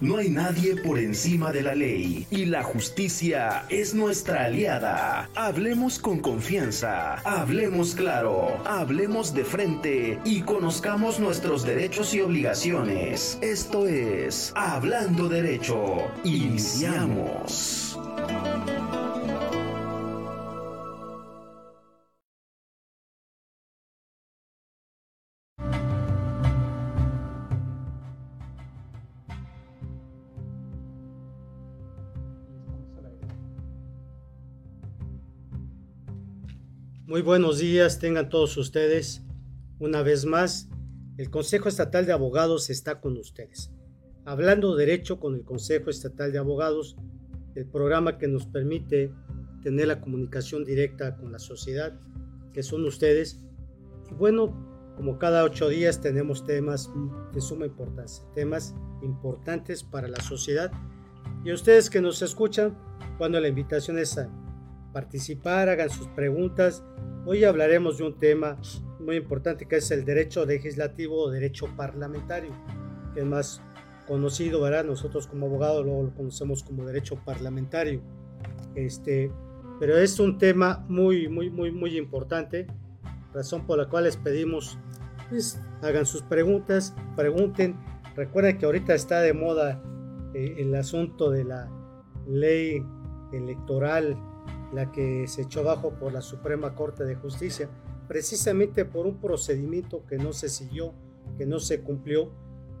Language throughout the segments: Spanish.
No hay nadie por encima de la ley y la justicia es nuestra aliada. Hablemos con confianza, hablemos claro, hablemos de frente y conozcamos nuestros derechos y obligaciones. Esto es Hablando Derecho. Iniciamos. Muy buenos días, tengan todos ustedes. Una vez más, el Consejo Estatal de Abogados está con ustedes. Hablando derecho con el Consejo Estatal de Abogados, el programa que nos permite tener la comunicación directa con la sociedad, que son ustedes. Y bueno, como cada ocho días tenemos temas de suma importancia, temas importantes para la sociedad. Y ustedes que nos escuchan, cuando la invitación es a participar, hagan sus preguntas. Hoy hablaremos de un tema muy importante que es el derecho legislativo o derecho parlamentario, que es más conocido, ¿verdad? Nosotros como abogados lo conocemos como derecho parlamentario. Este, pero es un tema muy, muy, muy, muy importante, razón por la cual les pedimos, pues, hagan sus preguntas, pregunten. Recuerden que ahorita está de moda eh, el asunto de la ley electoral la que se echó abajo por la Suprema Corte de Justicia, precisamente por un procedimiento que no se siguió, que no se cumplió.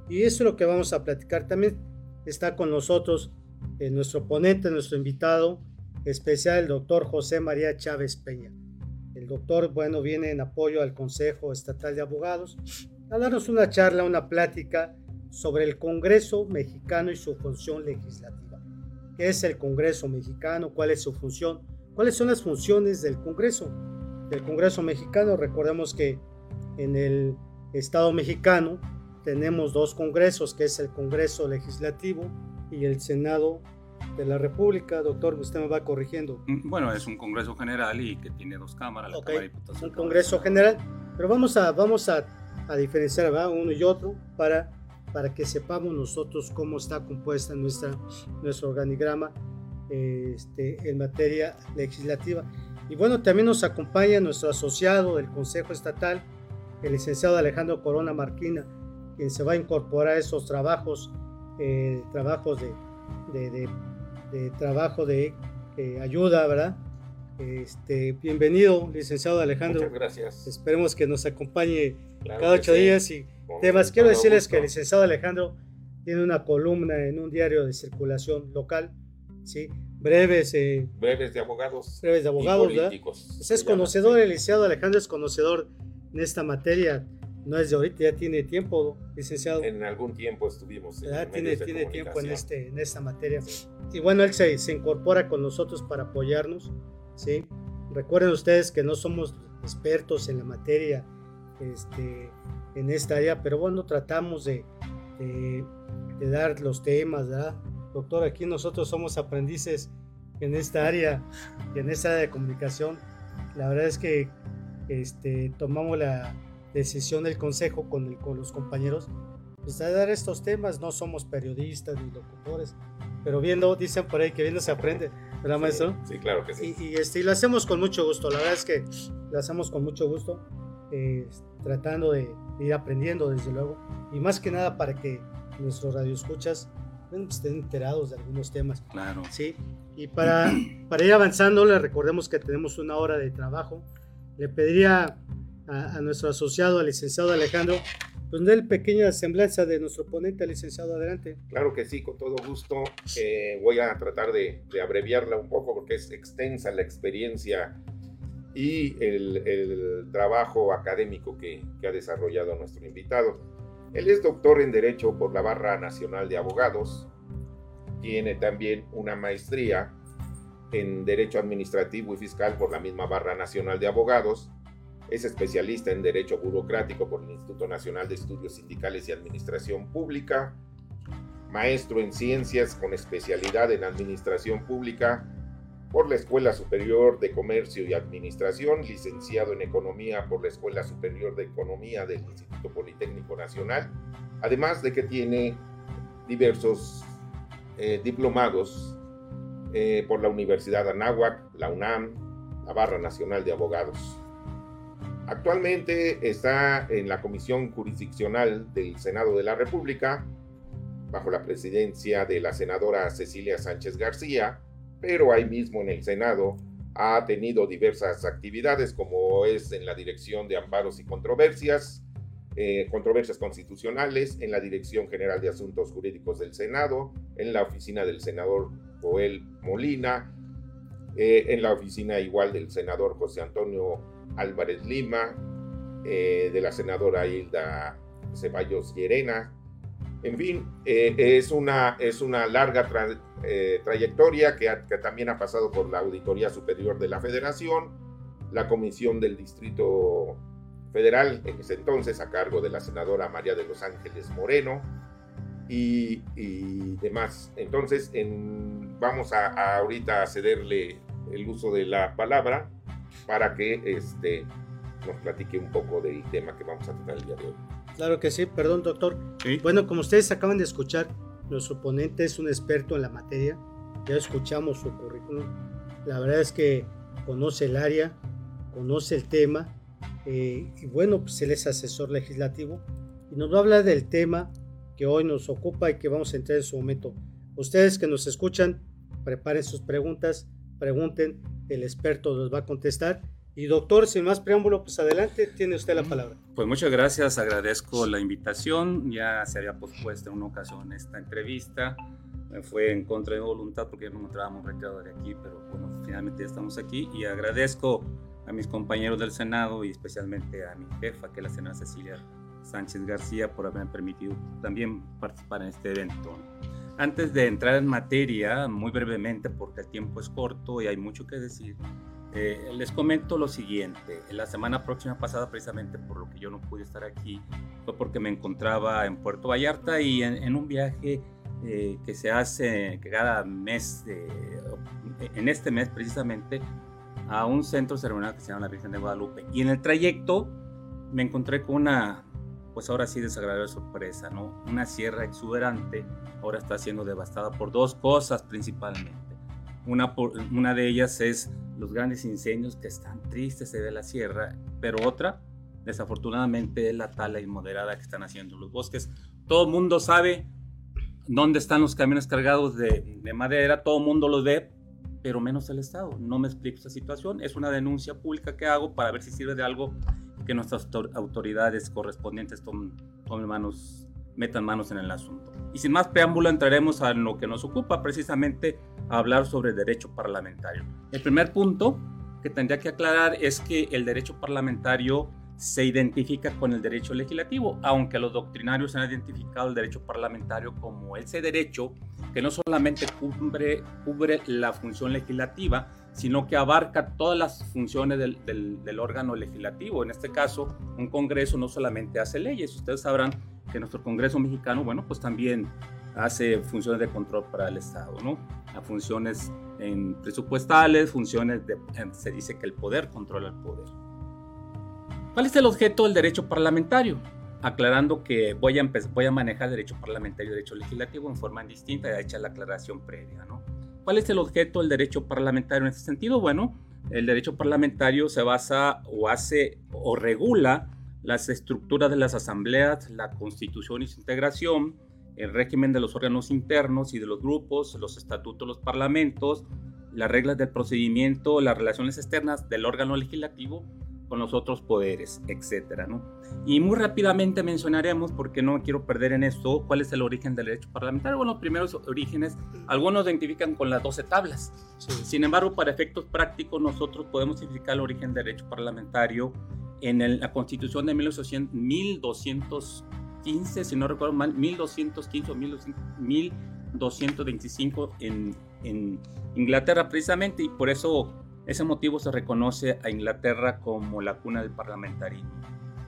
Y eso es lo que vamos a platicar. También está con nosotros eh, nuestro ponente, nuestro invitado especial, el doctor José María Chávez Peña. El doctor, bueno, viene en apoyo al Consejo Estatal de Abogados a darnos una charla, una plática sobre el Congreso mexicano y su función legislativa. ¿Qué es el Congreso mexicano? ¿Cuál es su función? ¿Cuáles son las funciones del Congreso? Del Congreso mexicano, recordemos que en el Estado mexicano tenemos dos congresos, que es el Congreso Legislativo y el Senado de la República. Doctor, usted me va corrigiendo. Mm, bueno, es un Congreso General y que tiene dos cámaras, la Cámara de Diputados. Un Congreso General, pero vamos a, vamos a, a diferenciar uno y otro para, para que sepamos nosotros cómo está compuesta nuestra, nuestro organigrama este, en materia legislativa. Y bueno, también nos acompaña nuestro asociado del Consejo Estatal, el licenciado Alejandro Corona Marquina, quien se va a incorporar a esos trabajos, eh, trabajos de, de, trabajo de eh, ayuda, ¿verdad? Este, bienvenido, licenciado Alejandro. Muchas gracias. Esperemos que nos acompañe cada ocho días y temas. Quiero decirles que el licenciado Alejandro tiene una columna en un diario de circulación local ¿sí? Breves. Eh, breves de abogados. Breves de abogados, políticos. Pues es conocedor, el licenciado Alejandro es conocedor en esta materia. No es de ahorita, ya tiene tiempo, licenciado. En algún tiempo estuvimos. En tiene, tiene tiempo en, este, en esta materia. Y bueno, él se, se incorpora con nosotros para apoyarnos. ¿sí? Recuerden ustedes que no somos expertos en la materia este, en esta área, pero bueno, tratamos de, de, de dar los temas, ¿verdad? Doctor, aquí nosotros somos aprendices en esta área, en esta área de comunicación. La verdad es que este, tomamos la decisión del consejo con, con los compañeros pues, de dar estos temas. No somos periodistas ni locutores, pero viendo, dicen por ahí que viendo se aprende, ¿verdad, maestro? Sí, claro que sí. Y, este, lo hacemos con mucho gusto. La verdad es que lo hacemos con mucho gusto, eh, tratando de, de, ir aprendiendo, desde luego, y más que nada para que nuestros radioescuchas bueno, pues, estén enterados de algunos temas. Claro. Sí. Y para, para ir avanzando, le recordemos que tenemos una hora de trabajo. Le pediría a, nuestro asociado, al licenciado Alejandro, pues el pequeña semblanza de nuestro ponente, licenciado, adelante. Claro que sí, con todo gusto. Eh, voy a tratar de, de, abreviarla un poco porque es extensa la experiencia y el, el trabajo académico que, que ha desarrollado nuestro invitado. Él es doctor en Derecho por la Barra Nacional de Abogados. Tiene también una maestría en Derecho Administrativo y Fiscal por la misma Barra Nacional de Abogados. Es especialista en Derecho Burocrático por el Instituto Nacional de Estudios Sindicales y Administración Pública. Maestro en Ciencias con especialidad en Administración Pública por la Escuela Superior de Comercio y Administración, licenciado en Economía por la Escuela Superior de Economía del Instituto Politécnico Nacional, además de que tiene diversos eh, diplomados eh, por la Universidad Anáhuac, la UNAM, la Barra Nacional de Abogados. Actualmente está en la Comisión Jurisdiccional del Senado de la República, bajo la presidencia de la senadora Cecilia Sánchez García, pero ahí mismo en el Senado ha tenido diversas actividades como es en la Dirección de Amparos y Controversias, eh, Controversias Constitucionales, en la Dirección General de Asuntos Jurídicos del Senado, en la oficina del senador Joel Molina, eh, en la oficina igual del senador José Antonio Álvarez Lima, eh, de la senadora Hilda Ceballos Llerena. En fin, es, una, es una larga trayectoria que, también ha pasado por la Auditoría Superior de la Federación, la Comisión del Distrito federal, en ese entonces a cargo de la senadora María de los Ángeles Moreno y, demás. Entonces, vamos a, ahorita a cederle el uso de la palabra para que este, nos platique un poco del tema que vamos a tratar el día de hoy. Claro que sí, perdón doctor. Bueno, como ustedes acaban de escuchar, nuestro ponente es un experto en la materia, ya escuchamos su currículum, la verdad es que conoce el área, conoce el tema eh, y bueno, pues él es asesor legislativo y nos va a hablar del tema que hoy nos ocupa y que vamos a entrar en su momento. Ustedes que nos escuchan, preparen sus preguntas, pregunten, el experto los va a contestar. Y doctor, sin más preámbulo, pues adelante, tiene usted la palabra. Pues muchas gracias, agradezco la invitación. Ya se había pospuesto en una ocasión esta entrevista. Fue en contra de mi voluntad porque ya no encontrábamos retirado de aquí, pero bueno, finalmente ya estamos aquí y agradezco a mis compañeros del Senado y especialmente a mi jefa, que es la senadora Cecilia Sánchez García, por haberme permitido también participar en este evento. Antes de entrar en materia, muy brevemente, porque el tiempo es corto y hay mucho que decir, eh, les comento lo siguiente. La semana próxima pasada, precisamente por lo que yo no pude estar aquí, fue porque me encontraba en Puerto Vallarta y en, un viaje eh, que se hace cada mes, en este mes precisamente, a un centro ceremonial que se llama la Virgen de Guadalupe. Y en el trayecto me encontré con una, pues ahora sí desagradable sorpresa, ¿no? Una sierra exuberante, ahora está siendo devastada por dos cosas principalmente. Una, una de ellas es los grandes incendios que están tristes de la sierra, pero otra, desafortunadamente, es la tala inmoderada que están haciendo los bosques. Todo el mundo sabe dónde están los camiones cargados de, de madera, todo el mundo los ve, pero menos el Estado. No me explico esta situación. Es una denuncia pública que hago para ver si sirve de algo que nuestras autoridades correspondientes tomen, manos, metan manos en el asunto. Y sin más preámbulo, entraremos a lo que nos ocupa, precisamente hablar sobre derecho parlamentario. El primer punto que tendría que aclarar es que el derecho parlamentario se identifica con el derecho legislativo, aunque los doctrinarios han identificado el derecho parlamentario como ese derecho que no solamente cubre, cubre la función legislativa, sino que abarca todas las funciones del, del, órgano legislativo. En este caso, un Congreso no solamente hace leyes, ustedes sabrán que nuestro Congreso mexicano, bueno, pues también hace funciones de control para el Estado, ¿no? A funciones en presupuestales, funciones de, se dice que el poder controla el poder. ¿Cuál es el objeto del derecho parlamentario? Aclarando que voy a, voy a manejar derecho parlamentario y derecho legislativo en forma distinta, ya hecha la aclaración previa. ¿no? ¿Cuál es el objeto del derecho parlamentario en este sentido? Bueno, el derecho parlamentario se basa o hace o regula las estructuras de las asambleas, la constitución y su integración, el régimen de los órganos internos y de los grupos, los estatutos los parlamentos, las reglas del procedimiento, las relaciones externas del órgano legislativo con los otros poderes, etcétera, ¿no? Y muy rápidamente mencionaremos, porque no quiero perder en esto, cuál es el origen del derecho parlamentario. Bueno, los primeros orígenes, algunos identifican con las 12 tablas. Sin embargo, para efectos prácticos, nosotros podemos identificar el origen del derecho parlamentario en la Constitución de 1215, si no recuerdo mal, 1215 o 1225 en, en Inglaterra precisamente, y por eso ese motivo se reconoce a Inglaterra como la cuna del parlamentarismo.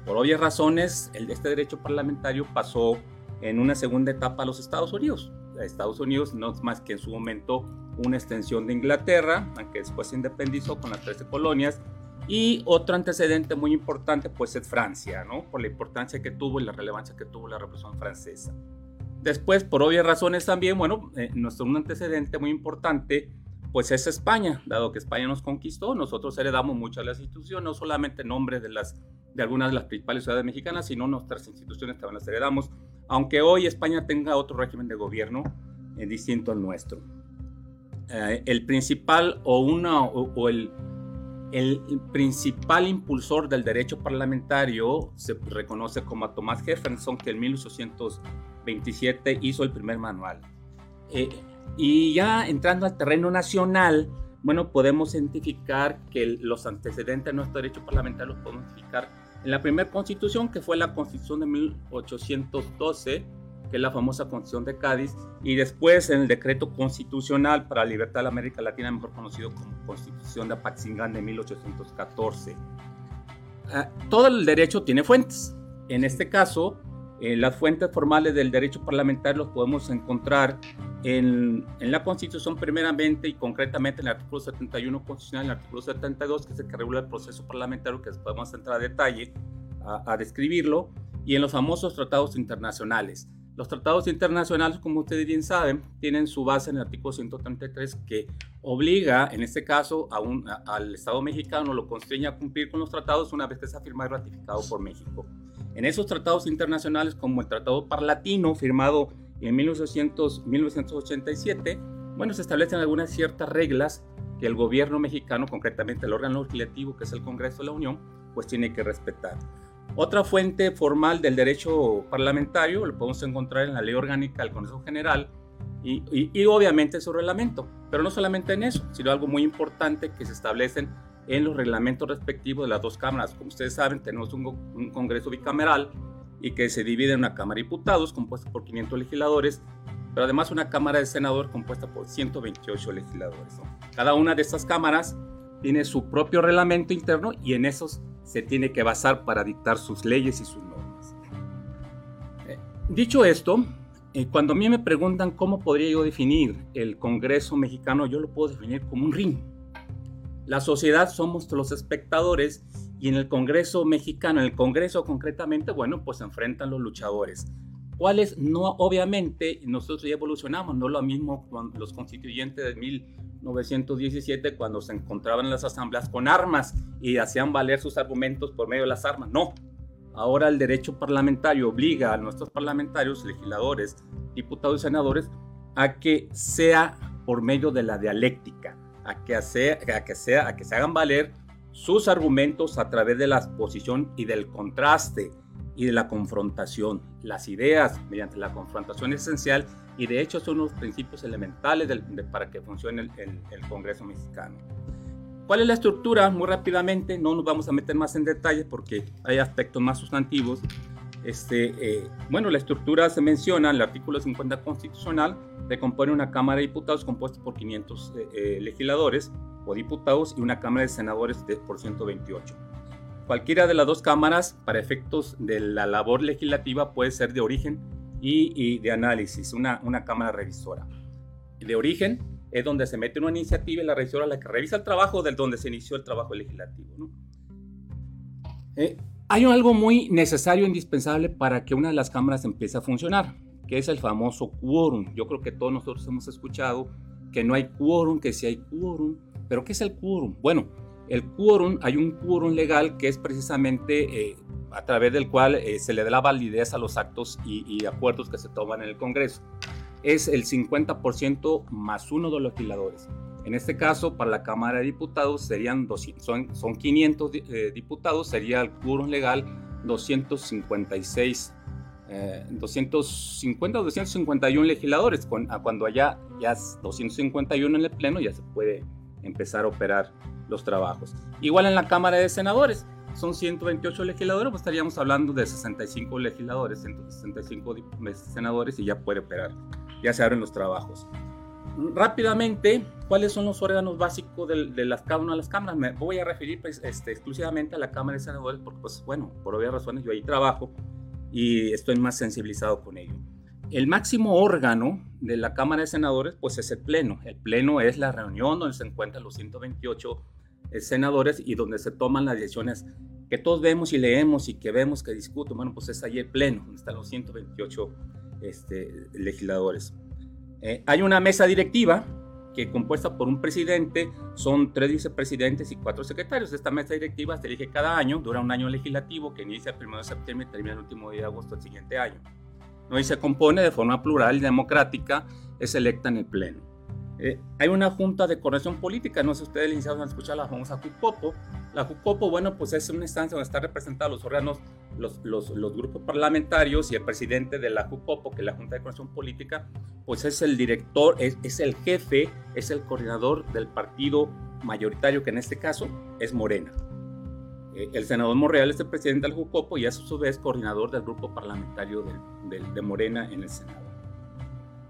Por obvias razones, este derecho parlamentario pasó en una segunda etapa a los Estados Unidos. Estados Unidos no es más que en su momento una extensión de Inglaterra, aunque después se independizó con las 13 colonias. Y otro antecedente muy importante pues es Francia, ¿no? Por la importancia que tuvo y la relevancia que tuvo la represión francesa. Después, por obvias razones también, bueno, eh, nuestro un antecedente muy importante, pues es España, dado que España nos conquistó, nosotros heredamos muchas de las instituciones, no solamente nombres de, las, de algunas de las principales ciudades mexicanas, sino nuestras instituciones también las heredamos, aunque hoy España tenga otro régimen de gobierno eh, distinto al nuestro. Eh, el principal o, una, o, el, el, principal impulsor del derecho parlamentario se reconoce como a Tomás Jefferson, que en 1827 hizo el primer manual. Eh, y ya entrando al terreno nacional, bueno, podemos identificar que los antecedentes de nuestro derecho parlamentario los podemos identificar en la primera constitución, que fue la constitución de 1812, que es la famosa Constitución de Cádiz, y después en el decreto constitucional para la libertad de América Latina, mejor conocido como Constitución de Apaxingán de 1814. Ah, todo el derecho tiene fuentes. En este caso, eh, las fuentes formales del derecho parlamentario los podemos encontrar en, en, la Constitución primeramente y concretamente en el artículo 71 constitucional, en el artículo 72, que es el que regula el proceso parlamentario, que podemos entrar a detalle a describirlo, y en los famosos tratados internacionales. Los tratados internacionales, como ustedes bien saben, tienen su base en el artículo 133 que obliga, en este caso, al Estado mexicano, lo constriña a cumplir con los tratados una vez que sea firmado y ratificado por México. En esos tratados internacionales, como el Tratado Parlatino, firmado en 1800, 1987, bueno, se establecen algunas ciertas reglas que el gobierno mexicano, concretamente el órgano legislativo, que es el Congreso de la Unión, pues tiene que respetar. Otra fuente formal del derecho parlamentario lo podemos encontrar en la ley orgánica del Consejo General y, y, obviamente su reglamento, pero no solamente en eso, sino algo muy importante que se establecen en los reglamentos respectivos de las dos cámaras. Como ustedes saben, tenemos un, un Congreso bicameral y que se divide en una Cámara de Diputados compuesta por 500 legisladores, pero además una Cámara de Senadores compuesta por 128 legisladores. Cada una de estas cámaras tiene su propio reglamento interno y en esos se tiene que basar para dictar sus leyes y sus normas. Eh, dicho esto, eh, cuando a mí me preguntan cómo podría yo definir el Congreso mexicano, yo lo puedo definir como un ring. La sociedad somos los espectadores y en el Congreso mexicano, en el Congreso concretamente, bueno, pues se enfrentan los luchadores. ¿Cuáles? No, obviamente, nosotros ya evolucionamos, no lo mismo con los constituyentes de mil 1917 cuando se encontraban en las asambleas con armas y hacían valer sus argumentos por medio de las armas. No, ahora el derecho parlamentario obliga a nuestros parlamentarios, legisladores, diputados y senadores a que sea por medio de la dialéctica, a que, sea, a que, sea, a que se hagan valer sus argumentos a través de la exposición y del contraste y de la confrontación. Las ideas mediante la confrontación esencial y de hecho son los principios elementales para que funcione el, Congreso mexicano. ¿Cuál es la estructura? Muy rápidamente, no nos vamos a meter más en detalles porque hay aspectos más sustantivos. Este, eh, bueno, la estructura se menciona en el artículo 50 constitucional, se compone una Cámara de Diputados compuesta por 500 eh, eh, legisladores o diputados y una Cámara de Senadores de, por 128. Cualquiera de las dos cámaras, para efectos de la labor legislativa, puede ser de origen y, de análisis, una, cámara revisora. De origen es donde se mete una iniciativa y la revisora la que revisa el trabajo del donde se inició el trabajo legislativo. Eh, hay algo muy necesario, e indispensable para que una de las cámaras empiece a funcionar, que es el famoso quórum. Yo creo que todos nosotros hemos escuchado que no hay quórum, que sí hay quórum, pero ¿qué es el quórum? Bueno, el quórum, hay un quórum legal que es precisamente eh, a través del cual eh, se le da la validez a los actos y, acuerdos que se toman en el Congreso. Es el 50% más uno de los legisladores. En este caso, para la Cámara de Diputados serían son, son 500 eh, diputados, sería el quórum legal 256, 250 o 251 legisladores. cuando haya ya 251 en el Pleno, ya se puede empezar a operar los trabajos. Igual en la Cámara de Senadores, son 128 legisladores, pues estaríamos hablando de 65 legisladores, 165 senadores y ya puede operar, ya se abren los trabajos. Rápidamente, ¿cuáles son los órganos básicos de, las, cada una de las cámaras? Me voy a referir pues, este, exclusivamente a la Cámara de Senadores porque, pues, bueno, por obvias razones yo ahí trabajo y estoy más sensibilizado con ello. El máximo órgano de la Cámara de Senadores, pues es el Pleno. El Pleno es la reunión donde se encuentran los 128 eh, senadores y donde se toman las decisiones que todos vemos y leemos y que vemos que discuten. Bueno, pues es ahí el Pleno, donde están los 128 este, legisladores. Eh, hay una mesa directiva que compuesta por un presidente, son tres vicepresidentes y cuatro secretarios. Esta mesa directiva se elige cada año, dura un año legislativo que inicia el 1 de septiembre y termina el último día de agosto del siguiente año. ¿no? Y se compone de forma plural y democrática, es electa en el Pleno. Eh, hay una junta de coordinación política, no sé si ustedes iniciaron a escuchar la famosa JUCOPO. La JUCOPO, bueno, pues es una instancia donde están representados los órganos, los, grupos parlamentarios y el presidente de la JUCOPO, que es la Junta de Coordinación Política, pues es el director, es, el jefe, es el coordinador del partido mayoritario, que en este caso es Morena. Eh, el senador Monreal es el presidente del JUCOPO y es a su vez coordinador del grupo parlamentario de Morena en el Senado.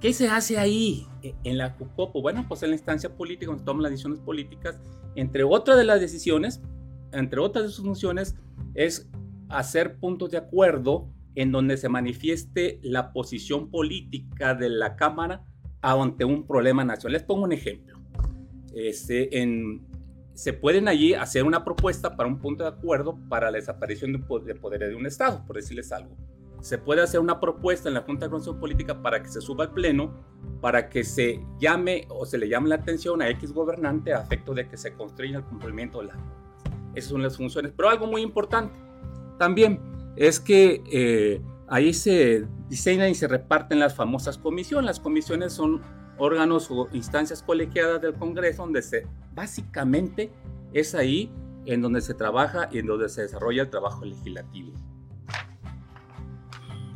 ¿Qué se hace ahí e, en la CUCOPO? Bueno, pues en la instancia política donde toman las decisiones políticas, entre otras de las decisiones, entre otras de sus funciones, es hacer puntos de acuerdo en donde se manifieste la posición política de la Cámara ante un problema nacional. Les pongo un ejemplo. Este, en, se pueden allí hacer una propuesta para un punto de acuerdo para la desaparición de, de poderes de un Estado, por decirles algo se puede hacer una propuesta en la Junta de Coordinación Política para que se suba al Pleno, para que se llame o se le llame la atención a X gobernante a efecto de que se construya el cumplimiento de las normas. Esas son las funciones. Pero algo muy importante también es que eh, ahí se diseñan y se reparten las famosas comisiones. Las comisiones son órganos o instancias colegiadas del Congreso donde se básicamente es ahí en donde se trabaja y en donde se desarrolla el trabajo legislativo.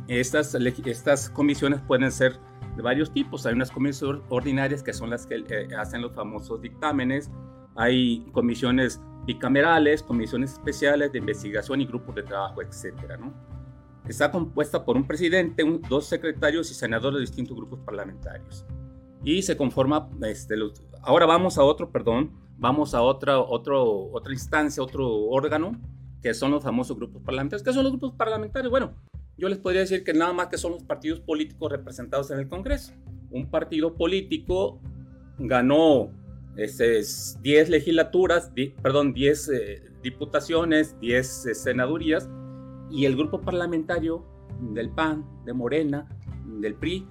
Estas, estas comisiones pueden ser de varios tipos. Hay unas comisiones ordinarias que son las que eh, hacen los famosos dictámenes. Hay comisiones bicamerales, comisiones especiales de investigación y grupos de trabajo, etcétera, ¿no? Está compuesta por un presidente, dos secretarios y senadores de distintos grupos parlamentarios. Y se conforma, este, ahora vamos a otro, perdón, vamos a otra, otro, otra instancia, otro órgano, que son los famosos grupos parlamentarios. ¿Qué son los grupos parlamentarios? Bueno, yo les podría decir que nada más que son los partidos políticos representados en el Congreso. Un partido político ganó 10 este, legislaturas, perdón, 10 eh, diputaciones, 10 eh, senadurías, y el grupo parlamentario del PAN, de Morena, del PRI,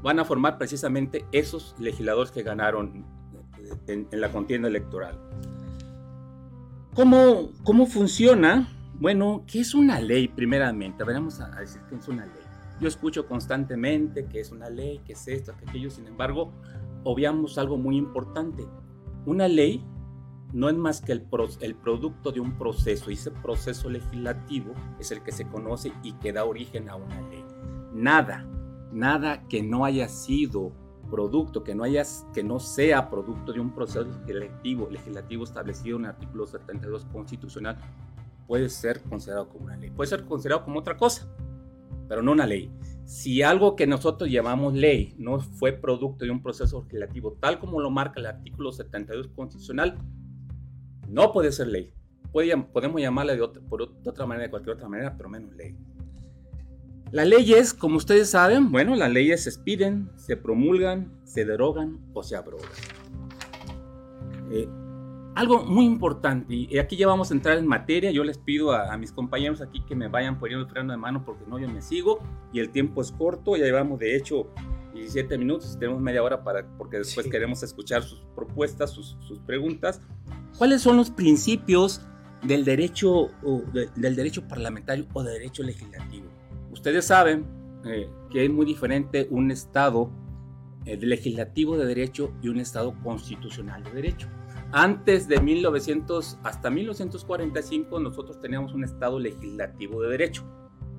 van a formar precisamente esos legisladores que ganaron en, en la contienda electoral. ¿Cómo, cómo funciona? Bueno, ¿qué es una ley primeramente? Veremos a, decir qué es una ley. Yo escucho constantemente que es una ley, que es esto, que aquello, sin embargo, obviamos algo muy importante. Una ley no es más que el, el, producto de un proceso y ese proceso legislativo es el que se conoce y que da origen a una ley. Nada, nada que no haya sido producto, que no, haya, que no sea producto de un proceso legislativo, legislativo establecido en el artículo 72 constitucional puede ser considerado como una ley. Puede ser considerado como otra cosa, pero no una ley. Si algo que nosotros llamamos ley no fue producto de un proceso legislativo, tal como lo marca el artículo 72 constitucional, no puede ser ley. podemos llamarla de otra, por, de otra manera, de cualquier otra manera, pero menos ley. Las leyes, como ustedes saben, bueno, las leyes se expiden, se promulgan, se derogan o se abrogan. Eh, algo muy importante, y aquí ya vamos a entrar en materia, yo les pido a, mis compañeros aquí que me vayan poniendo el freno de mano porque no yo me sigo y el tiempo es corto, ya llevamos de hecho 17 minutos, tenemos media hora para, porque después queremos escuchar sus propuestas, sus, sus, preguntas. ¿Cuáles son los principios del derecho, del derecho parlamentario o del derecho legislativo? Ustedes saben eh, que es muy diferente un Estado eh, legislativo de derecho y un Estado constitucional de derecho. Antes de 1900 hasta 1945 nosotros teníamos un Estado legislativo de derecho.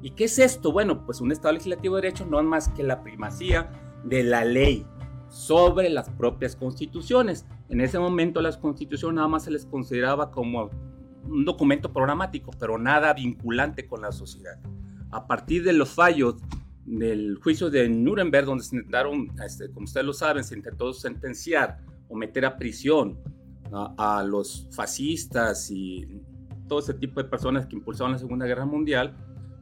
¿Y qué es esto? Bueno, pues un Estado legislativo de derecho no es más que la primacía de la ley sobre las propias constituciones. En ese momento las constituciones nada más se les consideraba como un documento programático, pero nada vinculante con la sociedad. A partir de los fallos del juicio de Nuremberg, donde se intentaron, este, como ustedes lo saben, se intentó sentenciar o meter a prisión a, los fascistas y todo ese tipo de personas que impulsaban la Segunda Guerra Mundial,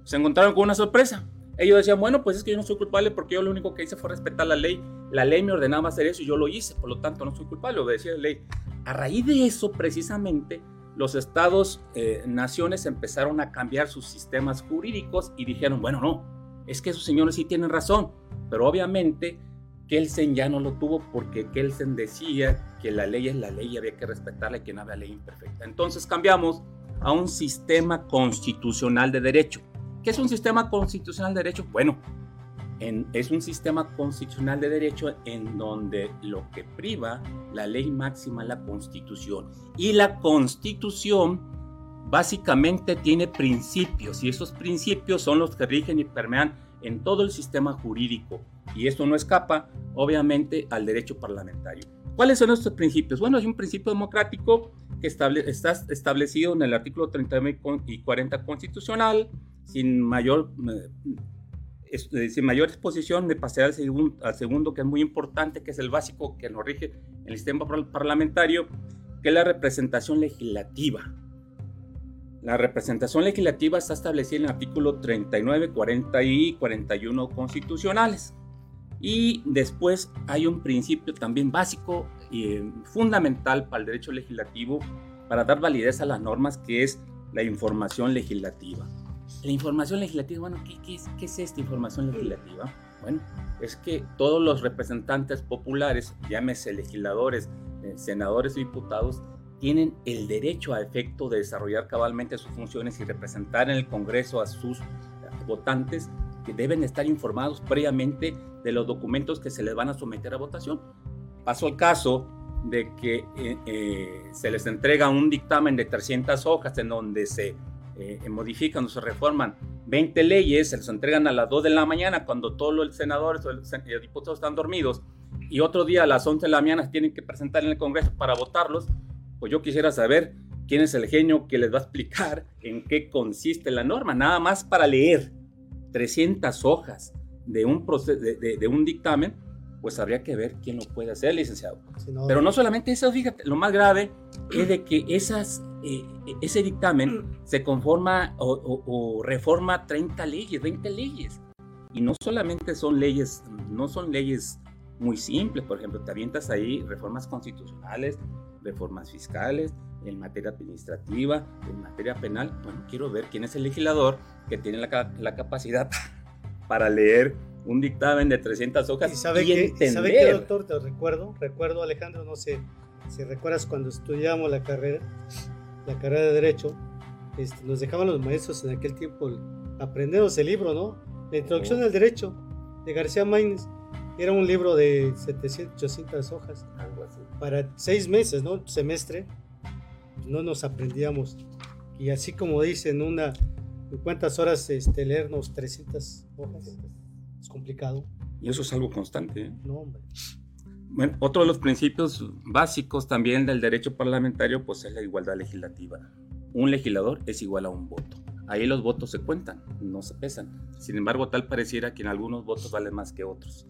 se encontraron con una sorpresa. Ellos decían, bueno, pues es que yo no soy culpable porque yo lo único que hice fue respetar la ley. La ley me ordenaba hacer eso y yo lo hice, por lo tanto no soy culpable, obedecía la ley. A raíz de eso, precisamente, los estados, eh, naciones empezaron a cambiar sus sistemas jurídicos y dijeron, bueno, no, es que esos señores sí tienen razón, pero obviamente Kelsen ya no lo tuvo porque Kelsen decía que la ley es la ley y había que respetarla y que no había ley imperfecta. Entonces cambiamos a un sistema constitucional de derecho. ¿Qué es un sistema constitucional de derecho? Bueno, es un sistema constitucional de derecho en donde lo que priva la ley máxima es la constitución. Y la constitución básicamente tiene principios y esos principios son los que rigen y permean en todo el sistema jurídico. Y esto no escapa, obviamente, al derecho parlamentario. ¿Cuáles son estos principios? Bueno, hay un principio democrático que está establecido en el artículo 39 y 40 constitucional, sin mayor eh, eh, sin mayor exposición, de pasar al, al, segundo, que es muy importante, que es el básico que nos rige el sistema parlamentario, que es la representación legislativa. La representación legislativa está establecida en el artículo 39, 40 y 41 constitucionales. Y después hay un principio también básico y eh, fundamental para el derecho legislativo para dar validez a las normas, que es la información legislativa. La información legislativa, bueno, ¿qué, es, esta información legislativa? Bueno, es que todos los representantes populares, llámese legisladores, eh, senadores y diputados, tienen el derecho a efecto de desarrollar cabalmente sus funciones y representar en el Congreso a sus votantes que deben estar informados previamente de los documentos que se les van a someter a votación. Pasó el caso de que eh, eh, se les entrega un dictamen de 300 hojas en donde se eh, modifican o se reforman 20 leyes, se les entregan a las 2 de la mañana cuando todos los senadores o los diputados están dormidos y otro día a las 11 de la mañana tienen que presentar en el Congreso para votarlos, pues yo quisiera saber quién es el genio que les va a explicar en qué consiste la norma, nada más para leer 300 hojas de un, de, de un dictamen, pues habría que ver quién lo puede hacer, licenciado. Pero no solamente eso, fíjate, lo más grave es de que esas, eh, ese dictamen se conforma o, reforma 30 leyes, 20 leyes. Y no solamente son leyes, no son leyes muy simples, por ejemplo, te avientas ahí reformas constitucionales, reformas fiscales, en materia administrativa, en materia penal. Bueno, quiero ver quién es el legislador que tiene la, la capacidad para leer un dictamen de 300 hojas y, sabe que, entender. ¿Sabe qué, doctor? Te recuerdo, recuerdo, Alejandro, no sé si recuerdas cuando estudiamos la carrera, la carrera de Derecho, este, nos dejaban los maestros en aquel tiempo aprendernos el libro, ¿no? La Introducción al Derecho de García Maínez. Era un libro de 700, 800 hojas. Algo así. Para seis meses, ¿no? Semestre. No nos aprendíamos. Y así como dicen, una, ¿cuántas horas este, leernos 300 hojas? Es complicado. Y eso es algo constante. ¿eh? No, hombre. Bueno, otro de los principios básicos también del derecho parlamentario pues es la igualdad legislativa. Un legislador es igual a un voto. Ahí los votos se cuentan, no se pesan. Sin embargo, tal pareciera que en algunos votos valen más que otros.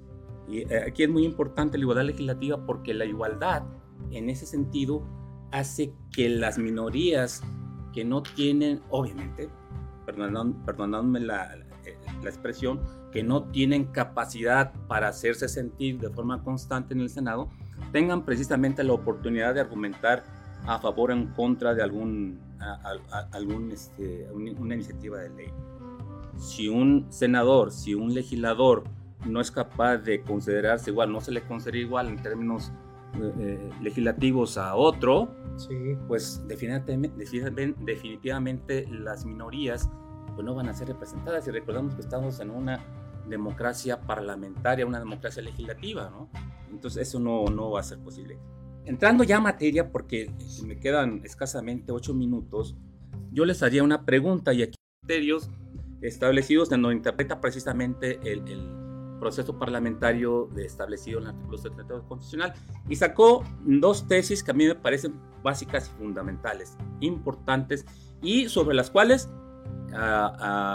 Y eh, aquí es muy importante la igualdad legislativa porque la igualdad, en ese sentido, hace que las minorías que no tienen, obviamente, perdonadme la, la expresión, que no tienen capacidad para hacerse sentir de forma constante en el Senado, tengan precisamente la oportunidad de argumentar a favor o en contra de algún, algún este, una iniciativa de ley. Si un senador, si un legislador no es capaz de considerarse igual, no se le considera igual en términos eh, legislativos a otro, pues definitivamente, definitivamente las minorías pues no van a ser representadas. Y recordamos que estamos en una democracia parlamentaria, una democracia legislativa, ¿no? Entonces eso no, no va a ser posible. Entrando ya a materia, porque me quedan escasamente ocho minutos, yo les haría una pregunta y aquí criterios establecidos en donde interpreta precisamente el, proceso parlamentario establecido en el artículo 72 constitucional y sacó dos tesis que a mí me parecen básicas y fundamentales, importantes y sobre las cuales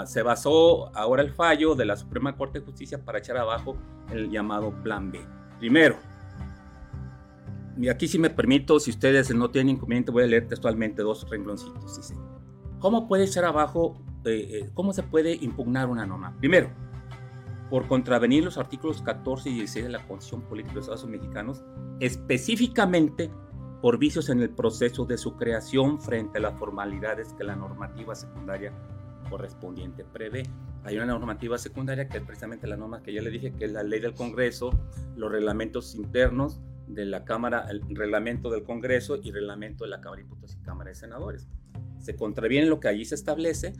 se basó ahora el fallo de la Suprema Corte de Justicia para echar abajo el llamado Plan B. Primero, y aquí si me permito, si ustedes no tienen inconveniente, voy a leer textualmente dos rengloncitos. Dice, ¿cómo puede echar abajo, eh, eh, cómo se puede impugnar una norma? Primero, por contravenir los artículos 14 y 16 de la Constitución Política de los Estados Mexicanos, específicamente por vicios en el proceso de su creación frente a las formalidades que la normativa secundaria correspondiente prevé. hay una normativa secundaria que es precisamente la norma que ya le dije, que es la ley del Congreso, los reglamentos internos de la Cámara, el reglamento del Congreso y reglamento de la Cámara de Diputados y Cámara de Senadores. Se contraviene lo que allí se establece,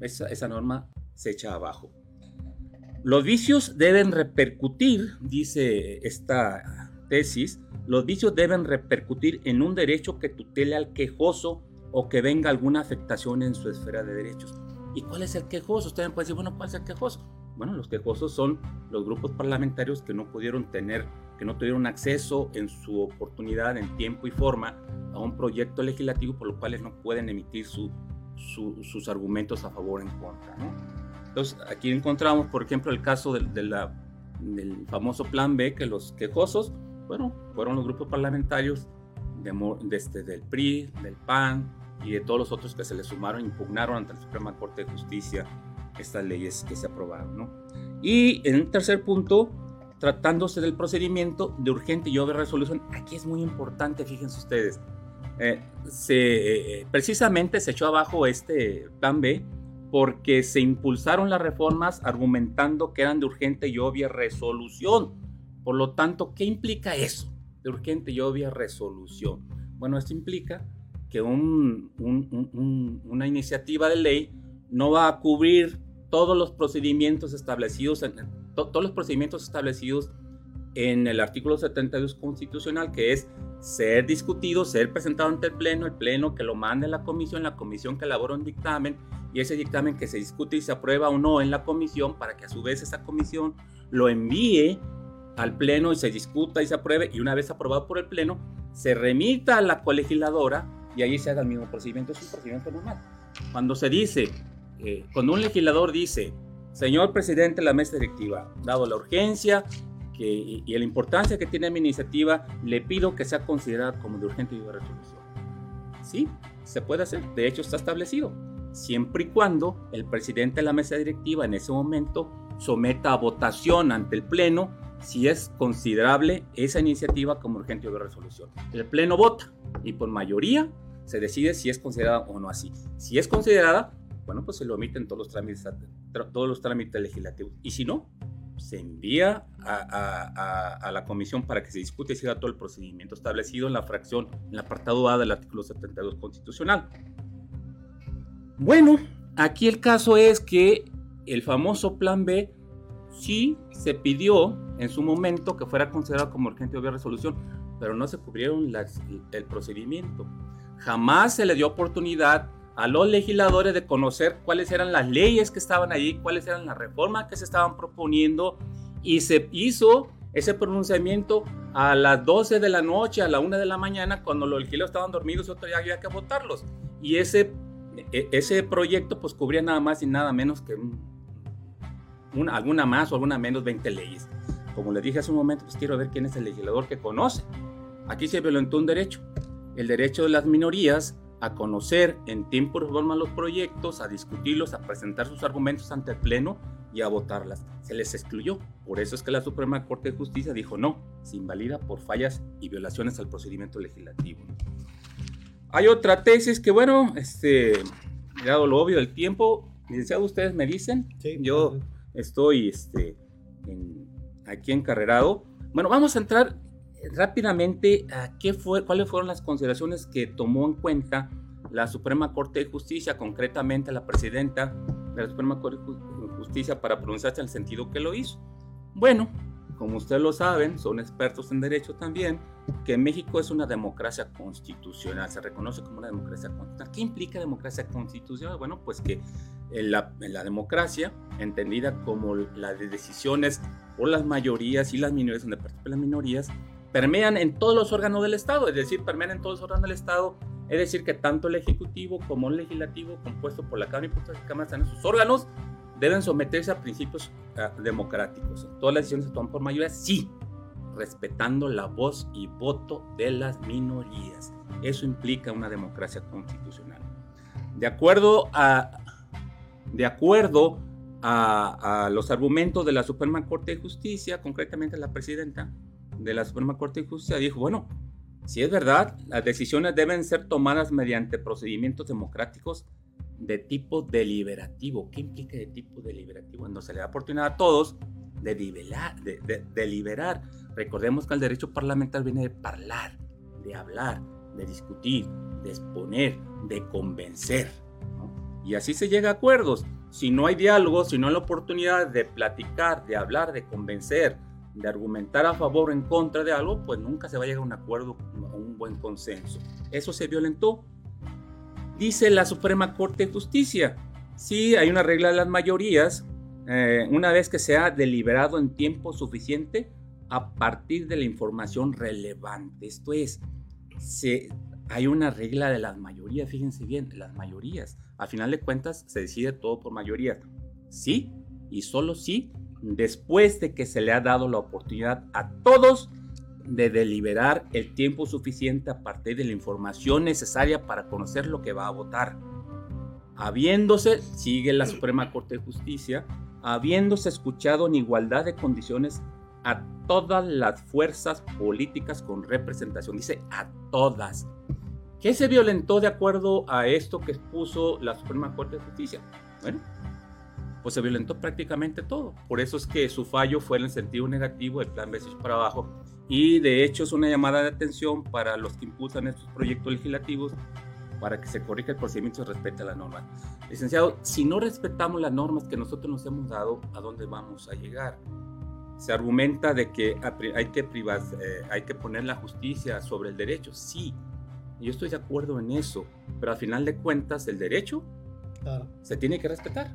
esa, esa norma se echa abajo. Los vicios deben repercutir, dice esta tesis, los vicios deben repercutir en un derecho que tutele al quejoso o que venga alguna afectación en su esfera de derechos. ¿Y cuál es el quejoso? Usted me puede decir, bueno, ¿cuál es el quejoso? Bueno, los quejosos son los grupos parlamentarios que no pudieron tener, que no tuvieron acceso en su oportunidad, en tiempo y forma, a un proyecto legislativo por lo cuales no pueden emitir sus argumentos a favor o en contra. Entonces, aquí encontramos, por ejemplo, el caso de, la, del famoso Plan B, que los quejosos, bueno, fueron los grupos parlamentarios de, este, del PRI, del PAN, y de todos los otros que se le sumaron, impugnaron ante la Suprema Corte de Justicia estas leyes que se aprobaron. ¿no? Y en un tercer punto, tratándose del procedimiento de urgente y obvia resolución, aquí es muy importante, fíjense ustedes, eh, se, eh, precisamente se echó abajo este plan B porque se impulsaron las reformas argumentando que eran de urgente y obvia resolución. Por lo tanto, ¿qué implica eso? De urgente y obvia resolución. Bueno, esto implica que una iniciativa de ley no va a cubrir todos los procedimientos establecidos en, todos los procedimientos establecidos en el artículo 72 constitucional, que es ser discutido, ser presentado ante el Pleno, el Pleno que lo mande a la comisión, la comisión que elabora un dictamen y ese dictamen que se discute y se aprueba o no en la comisión para que a su vez esa comisión lo envíe al Pleno y se discuta y se apruebe y una vez aprobado por el Pleno se remita a la colegisladora y ahí se haga el mismo procedimiento, es un procedimiento normal. Cuando se dice, eh, cuando un legislador dice, señor presidente de la mesa directiva, dado la urgencia que, y, la importancia que tiene mi iniciativa, le pido que sea considerada como de urgente y de resolución. Sí, se puede hacer, de hecho está establecido, siempre y cuando el presidente de la mesa directiva en ese momento someta a votación ante el Pleno si es considerable esa iniciativa como urgente de resolución. El Pleno vota y por mayoría se decide si es considerada o no así. Si es considerada, bueno, pues se lo omiten todos los trámites, todos los trámites legislativos. Y si no, se envía a, la comisión para que se discute y siga todo el procedimiento establecido en la fracción, en el apartado A del artículo 72 constitucional. Bueno, aquí el caso es que el famoso plan B sí se pidió en su momento que fuera considerado como urgente de resolución, pero no se cubrieron el procedimiento. Jamás se le dio oportunidad a los legisladores de conocer cuáles eran las leyes que estaban allí, cuáles eran las reformas que se estaban proponiendo y se hizo ese pronunciamiento a las 12 de la noche, a la 1 de la mañana, cuando los legisladores estaban dormidos otro día había que votarlos. Y ese, e, ese proyecto pues cubría nada más y nada menos que una, alguna más o alguna menos 20 leyes. Como le dije hace un momento, pues quiero ver quién es el legislador que conoce. Aquí se violentó un derecho el derecho de las minorías a conocer en tiempo y forma los proyectos, a discutirlos, a presentar sus argumentos ante el Pleno y a votarlas. Se les excluyó. Por eso es que la Suprema Corte de Justicia dijo no, se invalida por fallas y violaciones al procedimiento legislativo. Hay otra tesis que, bueno, este, dado lo obvio del tiempo, licenciado, ustedes me dicen, yo estoy este, aquí encarrerado. Bueno, vamos a entrar rápidamente, ¿qué fue, ¿cuáles fueron las consideraciones que tomó en cuenta la Suprema Corte de Justicia, concretamente la presidenta de la Suprema Corte de Justicia, para pronunciarse en el sentido que lo hizo? Bueno, como ustedes lo saben, son expertos en derecho también, que México es una democracia constitucional, se reconoce como una democracia constitucional. ¿Qué implica democracia constitucional? Bueno, pues que en la, en la democracia, entendida como la de decisiones por las mayorías y las minorías, donde participan las minorías, permean en todos los órganos del Estado, es decir, permean en todos los órganos del Estado, es decir, que tanto el Ejecutivo como el Legislativo, compuesto por la Cámara de Diputados y Cámara de sus órganos, deben someterse a principios ah, democráticos. Todas las decisiones se toman por mayoría, sí, respetando la voz y voto de las minorías. Eso implica una democracia constitucional. De acuerdo a, de acuerdo a, a los argumentos de la Suprema Corte de Justicia, concretamente la presidenta, de la Suprema Corte de Justicia dijo, bueno, si es verdad, las decisiones deben ser tomadas mediante procedimientos democráticos, de tipo deliberativo. ¿Qué implica de tipo deliberativo? Cuando se le da oportunidad a todos de, de, deliberar. Recordemos que el derecho parlamentario viene de hablar, de hablar, de discutir, de exponer, de convencer. Y así se llega a acuerdos. Si no hay diálogo, si no hay la oportunidad de platicar, de hablar, de convencer, de argumentar a favor o en contra de algo, pues nunca se va a llegar a un acuerdo, a un buen consenso. Eso se violentó. Dice la Suprema Corte de Justicia, sí hay una regla de las mayorías, eh, una vez que se ha deliberado en tiempo suficiente a partir de la información relevante. Esto es, se, hay una regla de las mayorías, fíjense bien, las mayorías. A final de cuentas se decide todo por mayoría. Sí, y solo sí, después de que se le ha dado la oportunidad a todos de deliberar el tiempo suficiente a partir de la información necesaria para conocer lo que va a votar. Habiéndose, sigue la Suprema Corte de Justicia, habiéndose escuchado en igualdad de condiciones a todas las fuerzas políticas con representación, dice a todas. ¿Qué se violentó de acuerdo a esto que expuso la Suprema Corte de Justicia? Bueno, pues se violentó prácticamente todo. Por eso es que su fallo fue en el sentido negativo del plan Besos para abajo. Y de hecho es una llamada de atención para los que impulsan estos proyectos legislativos para que se corrija el procedimiento y se respete la norma. Licenciado, si no respetamos las normas que nosotros nos hemos dado, ¿a dónde vamos a llegar? Se argumenta de que hay que, eh, hay que poner la justicia sobre el derecho. Sí, yo estoy de acuerdo en eso, pero al final de cuentas el derecho se tiene que respetar.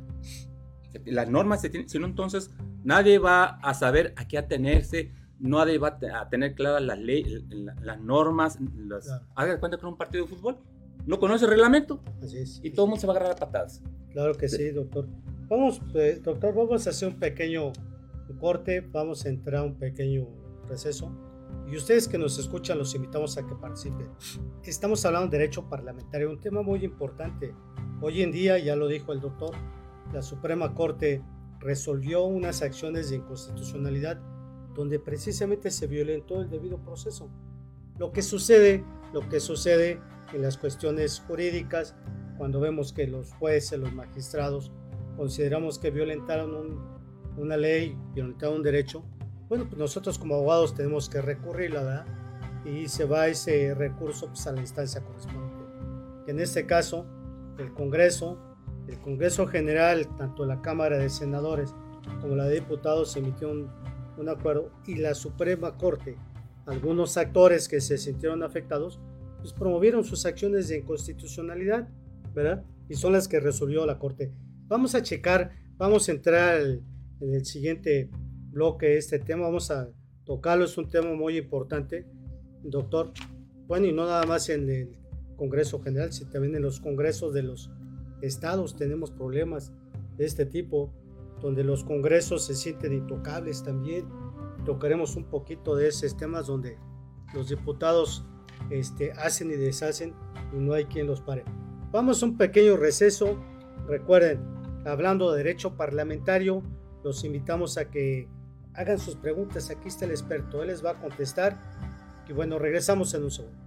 Las normas se tienen, si no entonces nadie va a saber a qué atenerse, nadie va a tener claras las leyes, las normas. Las, Haga cuenta con un partido de fútbol no conoce el reglamento. Así es. Y todo el mundo se va a agarrar a patadas. Claro que sí, doctor. Vamos, eh, doctor, vamos a hacer un pequeño corte, vamos a entrar a un pequeño receso. Y ustedes que nos escuchan, los invitamos a que participen. Estamos hablando de derecho parlamentario, un tema muy importante. Hoy en día, ya lo dijo el doctor, la Suprema Corte resolvió unas acciones de inconstitucionalidad donde precisamente se violentó el debido proceso. Lo que sucede, lo que sucede en las cuestiones jurídicas, cuando vemos que los jueces, los magistrados, consideramos que violentaron una ley, violentaron un derecho, bueno, pues nosotros como abogados tenemos que recurrirla, ¿verdad? Y se va ese recurso pues, a la instancia correspondiente. En este caso, el Congreso, el Congreso General, tanto la Cámara de Senadores como la de Diputados, emitió un, un acuerdo y la Suprema Corte, algunos actores que se sintieron afectados, pues promovieron sus acciones de inconstitucionalidad, ¿verdad? Y son las que resolvió la Corte. Vamos a checar, vamos a entrar en el siguiente bloque este tema, vamos a tocarlo, es un tema muy importante, doctor. Bueno, y no nada más en el Congreso General, sino también en los congresos de los estados tenemos problemas de este tipo, donde los congresos se sienten intocables también. Tocaremos un poquito de esos temas donde los diputados este, hacen y deshacen y no hay quien los pare. Vamos a un pequeño receso. Recuerden, hablando de derecho parlamentario, los invitamos a que hagan sus preguntas. Aquí está el experto, él les va a contestar. Y bueno, regresamos en un segundo.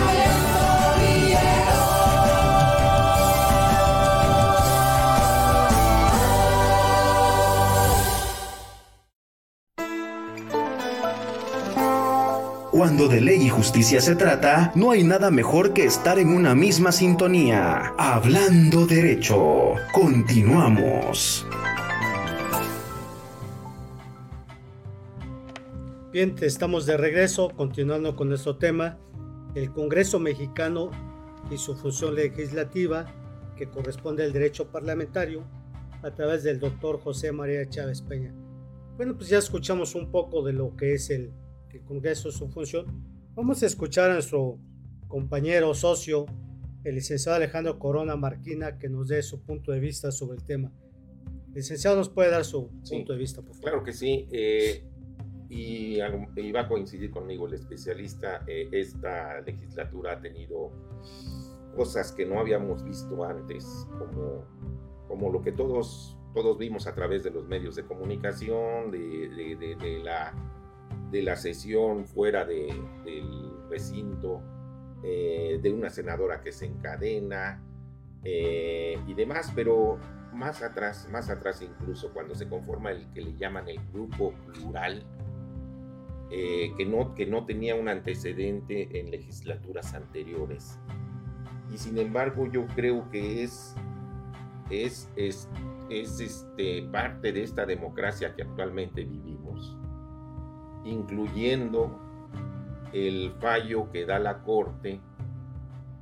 Cuando de ley y justicia se trata, no hay nada mejor que estar en una misma sintonía. Hablando derecho. Continuamos. Bien, estamos de regreso, continuando con nuestro tema, el Congreso mexicano y su función legislativa, que corresponde al derecho parlamentario, a través del doctor José María Chávez Peña. Bueno, pues ya escuchamos un poco de lo que es el el Congreso su función, vamos a escuchar a nuestro compañero socio, el licenciado Alejandro Corona Marquina, que nos dé su punto de vista sobre el tema. Licenciado, ¿nos puede dar su punto de vista, por favor? Claro que sí. Eh, y, va a coincidir conmigo el especialista. Eh, esta legislatura ha tenido cosas que no habíamos visto antes, como, como lo que todos, todos vimos a través de los medios de comunicación, de, de, de la de la sesión fuera del recinto, eh, de una senadora que se encadena eh, y demás, pero más atrás, más atrás incluso cuando se conforma el que le llaman el grupo plural, eh, que, no, que no tenía un antecedente en legislaturas anteriores. Y sin embargo yo creo que es, es, es, es este, parte de esta democracia que actualmente vivimos incluyendo el fallo que da la Corte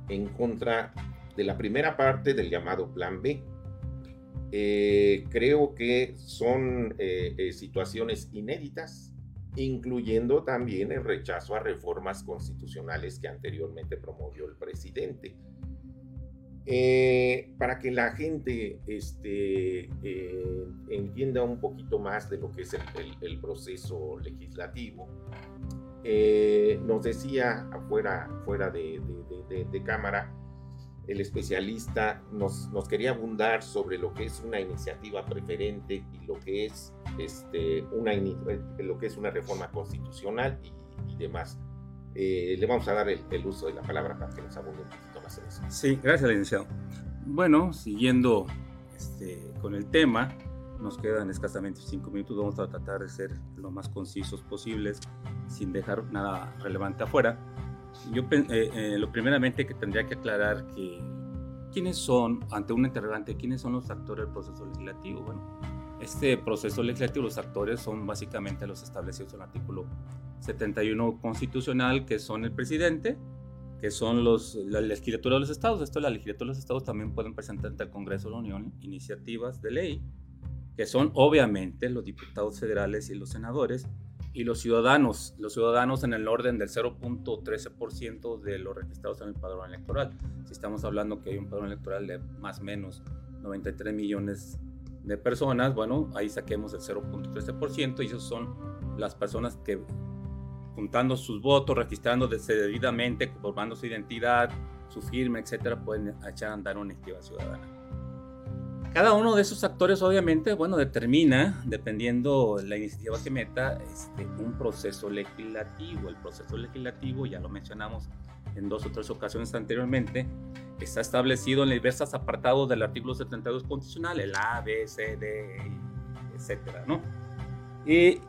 en contra de la primera parte del llamado Plan B. Eh, creo que son eh, eh, situaciones inéditas, incluyendo también el rechazo a reformas constitucionales que anteriormente promovió el presidente. Eh, para que la gente este, eh, entienda un poquito más de lo que es el, proceso legislativo, eh, nos decía afuera, fuera de, cámara, el especialista nos, quería abundar sobre lo que es una iniciativa preferente y lo que es, este, una, lo que es una reforma constitucional y, demás. Le vamos a dar el, el, uso de la palabra para que nos abunde un poquito. Sí, gracias, licenciado. Bueno, siguiendo este, con el tema, nos quedan escasamente cinco minutos. Vamos a tratar de ser lo más concisos posibles, sin dejar nada relevante afuera. Yo, eh, eh, lo primeramente que tendría que aclarar que quiénes son, ante un interrogante, quiénes son los actores del proceso legislativo. Bueno, este proceso legislativo, los actores son básicamente los establecidos en el artículo 71 constitucional, que son el presidente, que son los, la legislatura de los estados. Esto, la legislatura de los estados también pueden presentar ante el Congreso de la Unión iniciativas de ley, que son obviamente los diputados federales y los senadores, y los ciudadanos, los ciudadanos en el orden del 0.13% de los registrados en el padrón electoral. Si estamos hablando que hay un padrón electoral de más o menos 93 millones de personas, bueno, ahí saquemos el 0.13% y esos son las personas que juntando sus votos, registrándose debidamente, formando su identidad, su firma, etcétera, pueden echar a andar una iniciativa ciudadana. Cada uno de esos actores, obviamente, bueno, determina, dependiendo la iniciativa que meta, este, un proceso legislativo. El proceso legislativo, ya lo mencionamos en dos o tres ocasiones anteriormente, está establecido en diversos apartados del artículo 72 constitucional, el A, B, C, D, etcétera, ¿no? y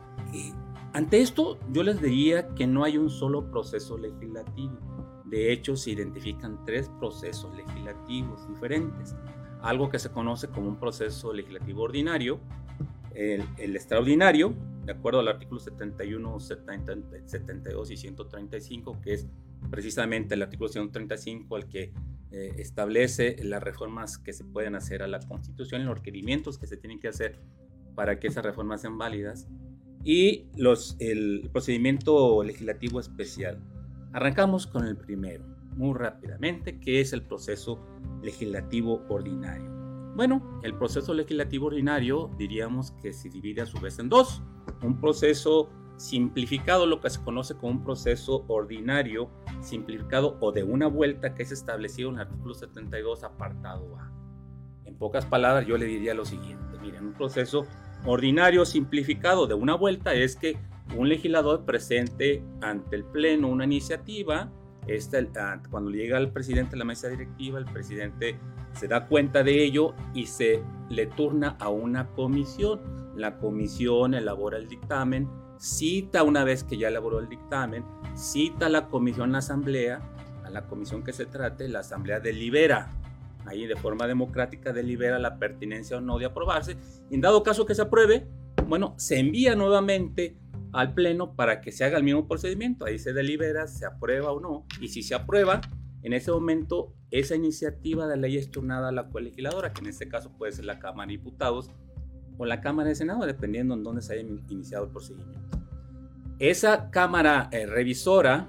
ante esto, yo les diría que no hay un solo proceso legislativo. De hecho, se identifican tres procesos legislativos diferentes. Algo que se conoce como un proceso legislativo ordinario, el, extraordinario de acuerdo al artículo 71, 72 y 135, que es precisamente el artículo 135 el que eh, establece las reformas que se pueden hacer a la Constitución los requerimientos que se tienen que hacer para que esas reformas sean válidas y los, el procedimiento legislativo especial. Arrancamos con el primero, muy rápidamente, que es el proceso legislativo ordinario. Bueno, el proceso legislativo ordinario diríamos que se divide a su vez en dos. Un proceso simplificado, lo que se conoce como un proceso ordinario simplificado o de una vuelta que es establecido en el artículo 72 apartado A. En pocas palabras, yo le diría lo siguiente. Miren, un proceso ordinario simplificado de una vuelta es que un legislador presente ante el Pleno una iniciativa, esta, ah, cuando llega al presidente de la mesa directiva, el presidente se da cuenta de ello y se le turna a una comisión. La comisión elabora el dictamen, cita una vez que ya elaboró el dictamen, cita a la comisión la asamblea, a la comisión que se trate, la asamblea delibera ahí de forma democrática delibera la pertinencia o no de aprobarse. En dado caso que se apruebe, bueno, se envía nuevamente al Pleno para que se haga el mismo procedimiento. Ahí se delibera, se aprueba o no. Y si se aprueba, en ese momento esa iniciativa de ley es turnada a la colegisladora, que en este caso puede ser la Cámara de Diputados o la Cámara de Senado, dependiendo en dónde se haya iniciado el procedimiento. Esa Cámara eh, revisora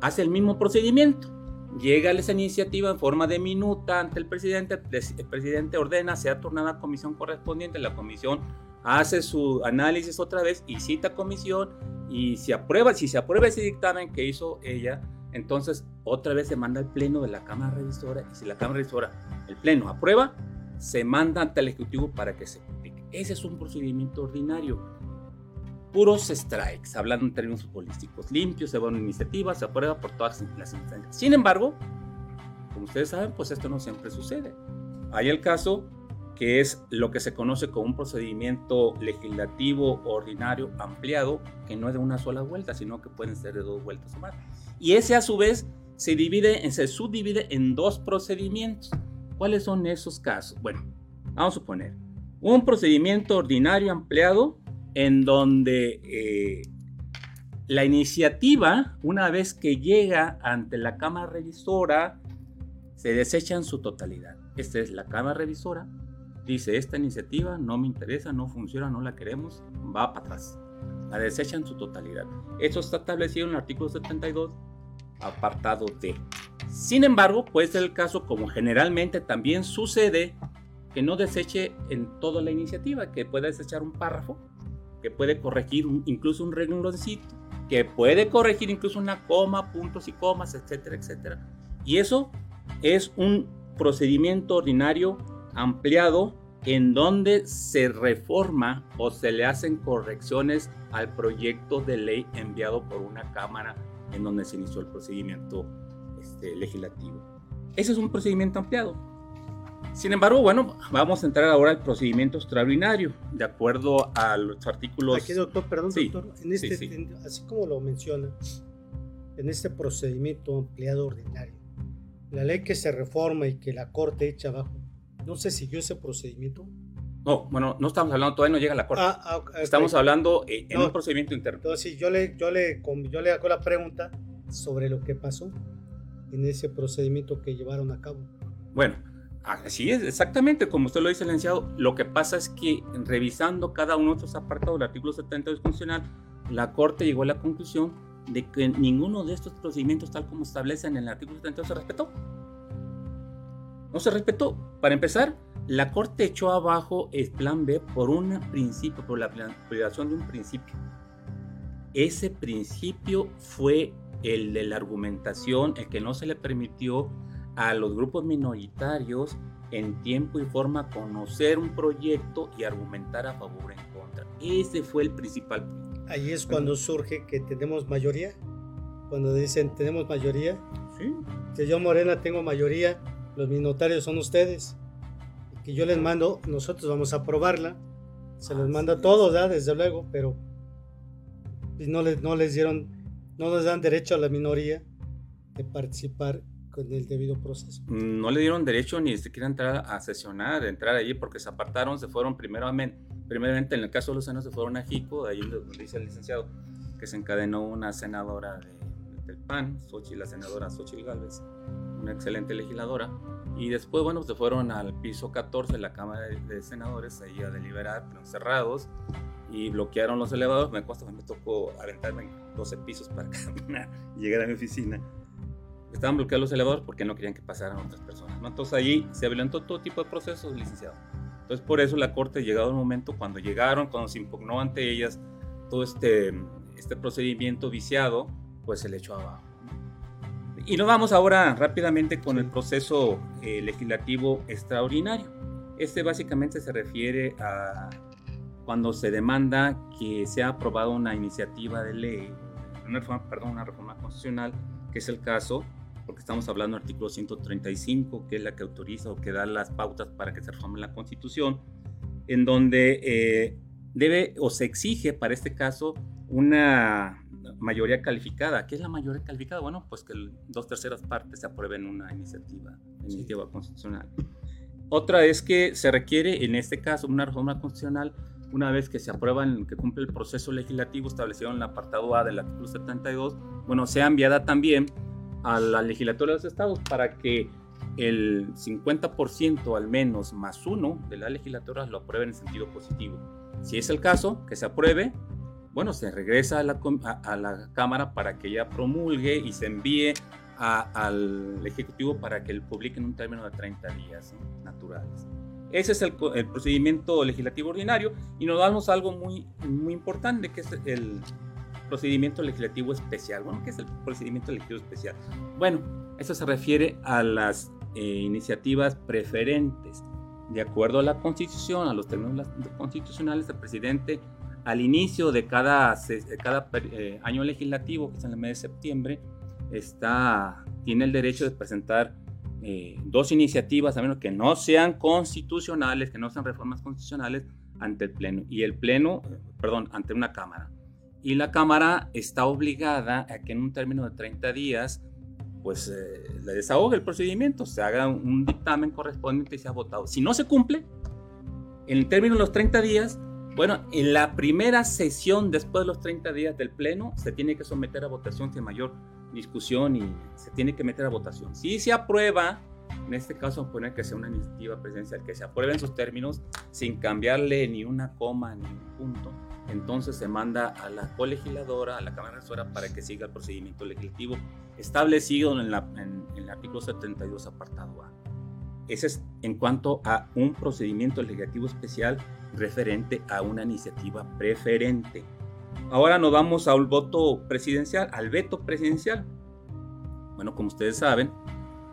hace el mismo procedimiento llega esa iniciativa en forma de minuta ante el presidente, el presidente ordena, sea turnada a comisión correspondiente, la comisión hace su análisis otra vez y cita comisión y si aprueba, si se aprueba ese dictamen que hizo ella, entonces otra vez se manda al pleno de la Cámara Revisora y si la Cámara Revisora, el pleno aprueba, se manda ante el Ejecutivo para que se publique. Ese es un procedimiento ordinario puros strikes, hablando en términos políticos limpios, se va una iniciativa, se aprueba por todas las instancias. Sin embargo, como ustedes saben, pues esto no siempre sucede. Hay el caso que es lo que se conoce como un procedimiento legislativo ordinario ampliado, que no es de una sola vuelta, sino que pueden ser de dos vueltas o más. Y ese a su vez se divide, se subdivide en dos procedimientos. ¿Cuáles son esos casos? Bueno, vamos a suponer un procedimiento ordinario ampliado en donde eh, la iniciativa, una vez que llega ante la Cámara Revisora, se desecha en su totalidad. Esta es la Cámara Revisora. Dice, esta iniciativa no me interesa, no funciona, no la queremos, va para atrás. La desecha en su totalidad. Esto está establecido en el artículo 72, apartado D. Sin embargo, puede ser el caso, como generalmente también sucede, que no deseche en toda la iniciativa, que pueda desechar un párrafo que puede corregir incluso un rengloncito, que puede corregir incluso una coma, puntos y comas, etcétera, etcétera. Y eso es un procedimiento ordinario ampliado en donde se reforma o se le hacen correcciones al proyecto de ley enviado por una Cámara en donde se inició el procedimiento este, legislativo. Ese es un procedimiento ampliado. Sin embargo, bueno, vamos a entrar ahora al procedimiento extraordinario, de acuerdo a los artículos... Aquí, doctor, perdón, doctor, en este, así como lo menciona, en este procedimiento ampliado ordinario, la ley que se reforma y que la Corte echa abajo, ¿no se siguió ese procedimiento? No, bueno, no estamos hablando, todavía no llega a la Corte. Ah, ah, estamos hablando eh, en un procedimiento interno. Entonces, yo le, yo, le, yo le hago la pregunta sobre lo que pasó en ese procedimiento que llevaron a cabo. Bueno, Así es, exactamente como usted lo dice, licenciado. Lo que pasa es que revisando cada uno de estos apartados del artículo 72 constitucional, la Corte llegó a la conclusión de que ninguno de estos procedimientos, tal como establecen en el artículo 72, se respetó. No se respetó. Para empezar, la Corte echó abajo el plan B por un principio, por la violación de un principio. Ese principio fue el de la argumentación, el que no se le permitió a los grupos minoritarios en tiempo y forma conocer un proyecto y argumentar a favor o en contra. Ese fue el principal punto. Ahí es cuando surge que tenemos mayoría. Cuando dicen tenemos mayoría. Sí. Que yo Morena tengo mayoría, los minoritarios son ustedes. que yo les mando, nosotros vamos a aprobarla. Se les manda a todos, desde luego, pero no les, no les dieron, no les dan derecho a la minoría de participar con el debido proceso. No le dieron derecho ni siquiera entrar a sesionar, entrar allí, porque se apartaron, se fueron primeramente, primeramente en el caso de los senos se fueron a Jico, de ahí donde dice el licenciado que se encadenó una senadora del PAN, Xochitl, la senadora Xochitl Gálvez, una excelente legisladora, y después, bueno, se fueron al piso 14 de la Cámara de, Senadores, ahí a deliberar, cerrados, y bloquearon los elevadores. Me, cuesta, me tocó aventarme 12 pisos para llegar a mi oficina. Estaban bloqueados los elevadores porque no querían que pasaran otras personas. Entonces allí se violentó todo tipo de procesos, licenciado. Entonces por eso la Corte, llegado el momento, cuando llegaron, cuando se impugnó ante ellas todo este, este procedimiento viciado, pues se le echó abajo. Y nos vamos ahora rápidamente con el proceso eh, legislativo extraordinario. Este básicamente se refiere a cuando se demanda que sea aprobada una iniciativa de ley, una reforma, perdón, una reforma constitucional, que es el caso, porque estamos hablando del artículo 135, que es la que autoriza o que da las pautas para que se reforme la Constitución, en donde eh, debe o se exige para este caso una mayoría calificada. ¿Qué es la mayoría calificada? Bueno, pues que dos terceras partes se aprueben una iniciativa, iniciativa constitucional. Otra es que se requiere, en este caso, una reforma constitucional una vez que se aprueba, que cumple el proceso legislativo establecido en el apartado A del artículo 72, bueno, sea enviada también a la legislatura de los estados para que el 50% al menos más uno de las legislaturas lo aprueben en sentido positivo. Si es el caso, que se apruebe, bueno, se regresa a la, a, la Cámara para que ya promulgue y se envíe al Ejecutivo para que el publique en un término de 30 días naturales. Ese es el, el, procedimiento legislativo ordinario y nos damos algo muy, muy importante, que es el procedimiento legislativo especial. Bueno, ¿qué es el procedimiento legislativo especial? Bueno, eso se refiere a las eh, iniciativas preferentes. De acuerdo a la Constitución, a los términos constitucionales, el presidente al inicio de cada, cada eh, año legislativo, que es en el mes de septiembre, está, tiene el derecho de presentar eh, dos iniciativas, a menos que no sean constitucionales, que no sean reformas constitucionales, ante el Pleno. Y el Pleno, perdón, ante una Cámara. Y la Cámara está obligada a que en un término de 30 días, pues eh, le desahogue el procedimiento, se haga un dictamen correspondiente y sea votado. Si no se cumple, en el término de los 30 días, bueno, en la primera sesión después de los 30 días del Pleno se tiene que someter a votación sin mayor discusión y se tiene que meter a votación. Si se aprueba, en este caso poner que sea una iniciativa presidencial, que se apruebe en sus términos sin cambiarle ni una coma ni un punto, entonces se manda a la colegisladora, a la Cámara Resora, para que siga el procedimiento legislativo establecido en, en el artículo 72, apartado A. Ese es en cuanto a un procedimiento legislativo especial referente a una iniciativa preferente. Ahora nos vamos al voto presidencial, al veto presidencial. Bueno, como ustedes saben,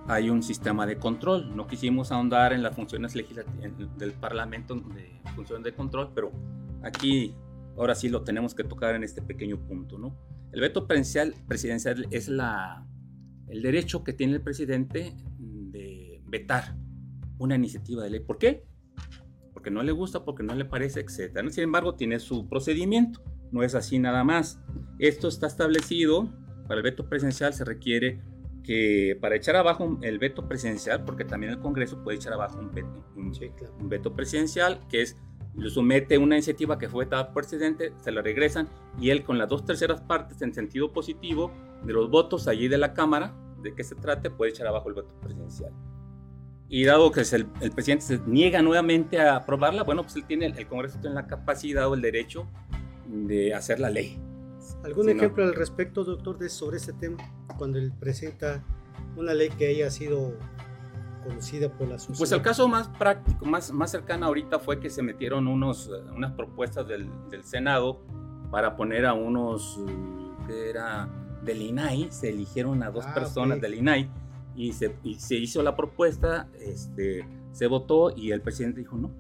hay un sistema de control. No quisimos ahondar en las funciones legislativas del Parlamento de función de control, pero aquí ahora sí lo tenemos que tocar en este pequeño punto, ¿no? El veto presidencial, presidencial es la, el derecho que tiene el presidente de vetar una iniciativa de ley. ¿Por qué? Porque no le gusta, porque no le parece, etc. Sin embargo, tiene su procedimiento. No es así nada más. Esto está establecido. Para el veto presidencial se requiere que para echar abajo el veto presidencial, porque también el Congreso puede echar abajo un veto, un, veto presidencial, que es lo somete una iniciativa que fue vetada por presidente, se la regresan y él con las dos terceras partes en sentido positivo de los votos allí de la Cámara, de que se trate, puede echar abajo el veto presidencial. Y dado que el, el, presidente se niega nuevamente a aprobarla, bueno, pues él tiene, el Congreso tiene la capacidad o el derecho de hacer la ley. ¿Algún ejemplo al respecto, doctor, de, sobre este tema? Cuando él presenta una ley que haya sido conocida por la sociedad. Pues el caso más práctico, más, más cercano ahorita fue que se metieron unos, unas propuestas del, del Senado para poner a unos, que era del INAI, se eligieron a dos ah, personas del INAI y se, se hizo la propuesta, este, se votó y el presidente dijo no.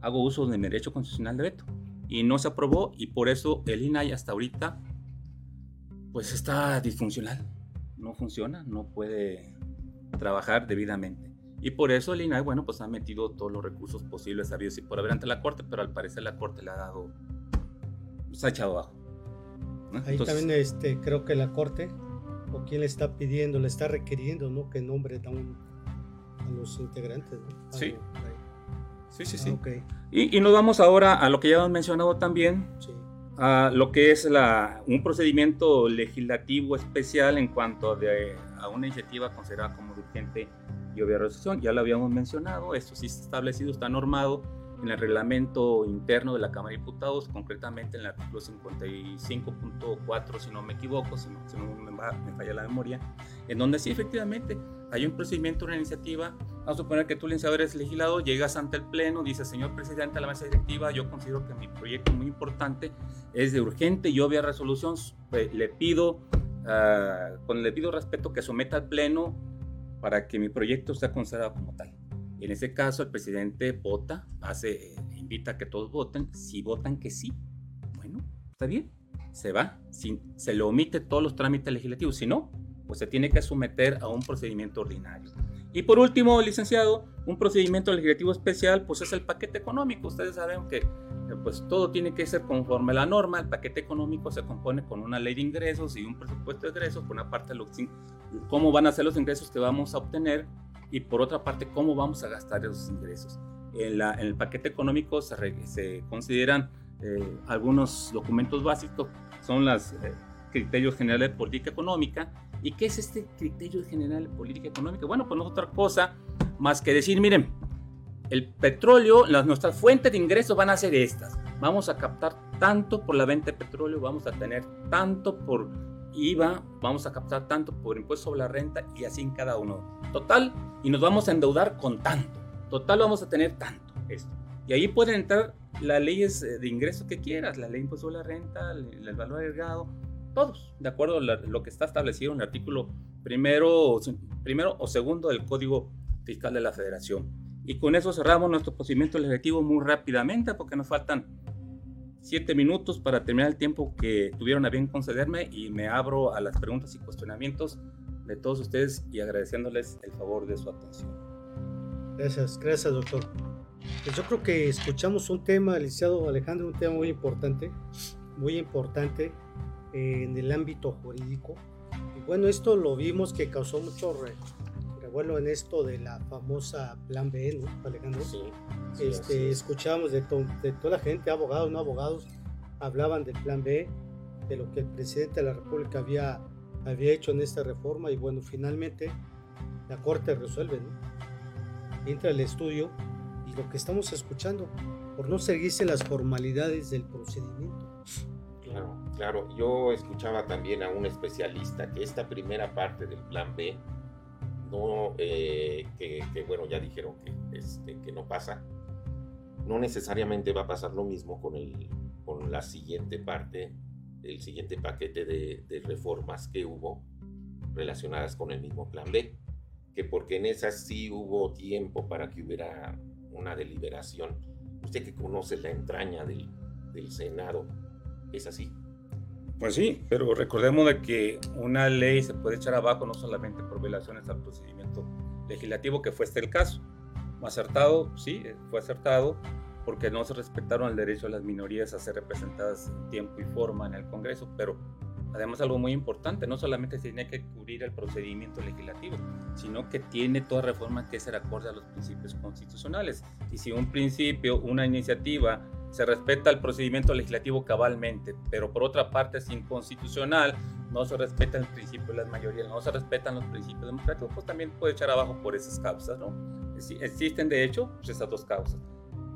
Hago uso de mi derecho constitucional de veto. Y no se aprobó y por eso el INAI hasta ahorita pues está disfuncional. No funciona, no puede trabajar debidamente. Y por eso el INAI, bueno, pues ha metido todos los recursos posibles habidos y por haber ante la Corte, pero al parecer la Corte le ha dado, se ha echado abajo. Ahí también este, creo que la Corte o quién le está pidiendo, le está requiriendo, ¿no? Que nombre a, un, a los integrantes, ¿no? Sí. Sí, sí, sí. Ah, okay. y, y, nos vamos ahora a lo que ya hemos mencionado también, sí. a lo que es la, un procedimiento legislativo especial en cuanto de, a una iniciativa considerada como urgente y obvia resolución. Ya lo habíamos mencionado, esto sí está establecido, está normado en el reglamento interno de la Cámara de Diputados, concretamente en el artículo 55.4, si no me equivoco, si no, si no me, me, falla la memoria, en donde sí efectivamente hay un procedimiento, una iniciativa. Vamos a suponer que tú, licenciado, eres legislador, llegas ante el Pleno, dices, señor presidente de la mesa directiva, yo considero que mi proyecto muy importante es de urgente y obvia resolución. Le pido, uh, con le pido respeto que someta al Pleno para que mi proyecto sea considerado como tal. En ese caso, el presidente vota, hace, invita a que todos voten. Si votan que sí, bueno, está bien, se va. Si, se le omite todos los trámites legislativos. Si no, pues se tiene que someter a un procedimiento ordinario. Y por último, licenciado, un procedimiento legislativo especial, pues es el paquete económico. Ustedes saben que pues todo tiene que ser conforme a la norma. El paquete económico se compone con una ley de ingresos y un presupuesto de ingresos, por una parte los, cómo van a ser los ingresos que vamos a obtener y por otra parte cómo vamos a gastar esos ingresos. En, la, en el paquete económico se, re, se consideran eh, algunos documentos básicos, son los eh, criterios generales de política económica. ¿Y qué es este criterio general de política económica? Bueno, pues no es otra cosa más que decir, miren, el petróleo, las, nuestras fuentes de ingresos van a ser estas. Vamos a captar tanto por la venta de petróleo, vamos a tener tanto por IVA, vamos a captar tanto por impuesto sobre la renta y así en cada uno. Total, y nos vamos a endeudar con tanto. Total, vamos a tener tanto. Esto. Y ahí pueden entrar las leyes de ingreso que quieras, la ley de impuesto sobre la renta, el valor agregado, todos, de acuerdo a lo que está establecido en el artículo primero, primero o segundo del Código Fiscal de la Federación. Y con eso cerramos nuestro procedimiento legislativo muy rápidamente porque nos faltan siete minutos para terminar el tiempo que tuvieron a bien concederme y me abro a las preguntas y cuestionamientos de todos ustedes y agradeciéndoles el favor de su atención. Gracias, gracias doctor. Pues yo creo que escuchamos un tema, licenciado Alejandro, un tema muy importante, muy importante en el ámbito jurídico. Y bueno, esto lo vimos que causó mucho re, revuelo en esto de la famosa Plan B, ¿no, Alejandro? Sí. sí este, escuchamos de, to de toda la gente, abogados, no abogados, hablaban del Plan B, de lo que el presidente de la República había había hecho en esta reforma y bueno, finalmente la Corte resuelve, ¿no? Entra el estudio y lo que estamos escuchando, por no seguirse las formalidades del procedimiento. Claro. Yo escuchaba también a un especialista que esta primera parte del plan B, no, eh, que, bueno, ya dijeron que, este, que no pasa, no necesariamente va a pasar lo mismo con, el, con la siguiente parte el siguiente paquete de, reformas que hubo relacionadas con el mismo plan B, que porque en esas sí hubo tiempo para que hubiera una deliberación. Usted que conoce la entraña del Senado, ¿es así? Pues sí, pero recordemos de que una ley se puede echar abajo no solamente por violaciones al procedimiento legislativo, que fue este el caso. Acertado, sí, fue acertado, porque no se respetaron el derecho de las minorías a ser representadas en tiempo y forma en el Congreso, pero además algo muy importante, no solamente se tiene que cubrir el procedimiento legislativo, sino que tiene toda reforma que ser acorde a los principios constitucionales. Y si un principio, una iniciativa, se respeta el procedimiento legislativo cabalmente, pero por otra parte es inconstitucional, no se respeta el principio de las mayorías, no se respetan los principios democráticos, pues también puede echar abajo por esas causas, ¿no? Existen de hecho pues esas dos causas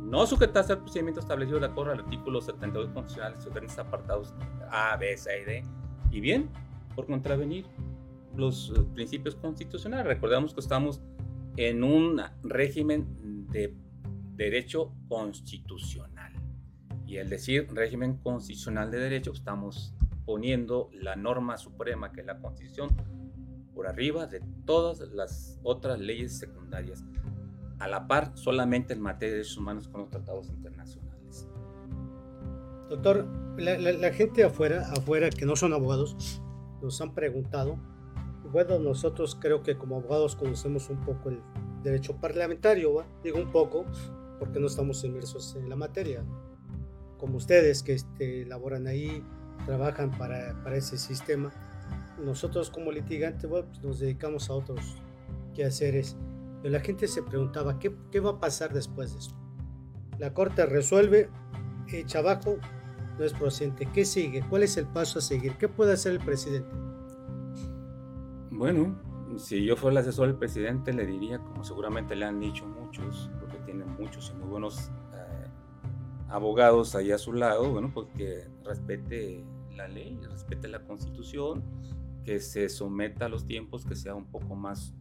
no sujetarse al procedimiento establecido de acuerdo al artículo 72 constitucional, los apartados A, B, C y D, y bien, por contravenir los uh, principios constitucionales. Recordemos que estamos en un régimen de derecho constitucional. Y al decir régimen constitucional de derecho, estamos poniendo la norma suprema, que es la Constitución, por arriba de todas las otras leyes secundarias a la par solamente en materia de derechos humanos con los tratados internacionales. Doctor, la, la, la, gente afuera, afuera que no son abogados, nos han preguntado, bueno, nosotros creo que como abogados conocemos un poco el derecho parlamentario, ¿va? digo un poco, porque no estamos inmersos en la materia, como ustedes que este, laboran ahí, trabajan para, para ese sistema. nosotros como litigantes bueno, pues nos dedicamos a otros quehaceres. Pero la gente se preguntaba, ¿qué, ¿qué va a pasar después de esto? La Corte resuelve, echa abajo, no es procedente. ¿Qué sigue? ¿Cuál es el paso a seguir? ¿Qué puede hacer el presidente? Bueno, si yo fuera el asesor del presidente, le diría, como seguramente le han dicho muchos, porque tienen muchos y muy buenos abogados ahí a su lado, bueno, pues que respete la ley, respete la constitución, que se someta a los tiempos, que sea un poco más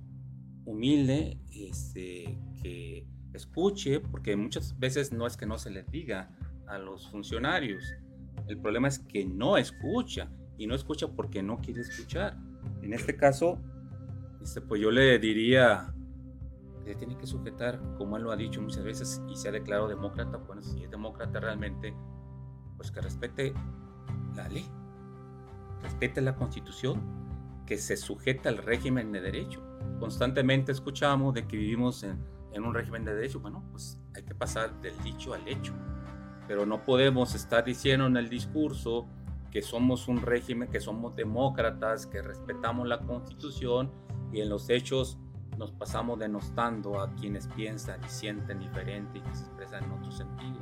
humilde, este, que escuche, porque muchas veces no es que no se les diga a los funcionarios, el problema es que no escucha y no escucha porque no quiere escuchar. En este caso, este, pues yo le diría que tiene que sujetar, como él lo ha dicho muchas veces y se ha declarado demócrata, bueno, si es demócrata realmente, pues que respete la ley, respete la constitución, que se sujeta al régimen de derecho. Constantemente escuchamos de que vivimos en, en un régimen de derecho, bueno, pues hay que pasar del dicho al hecho. Pero no podemos estar diciendo en el discurso que somos un régimen, que somos demócratas, que respetamos la constitución y en los hechos nos pasamos denostando a quienes piensan y sienten diferente y que se expresan en otro sentido.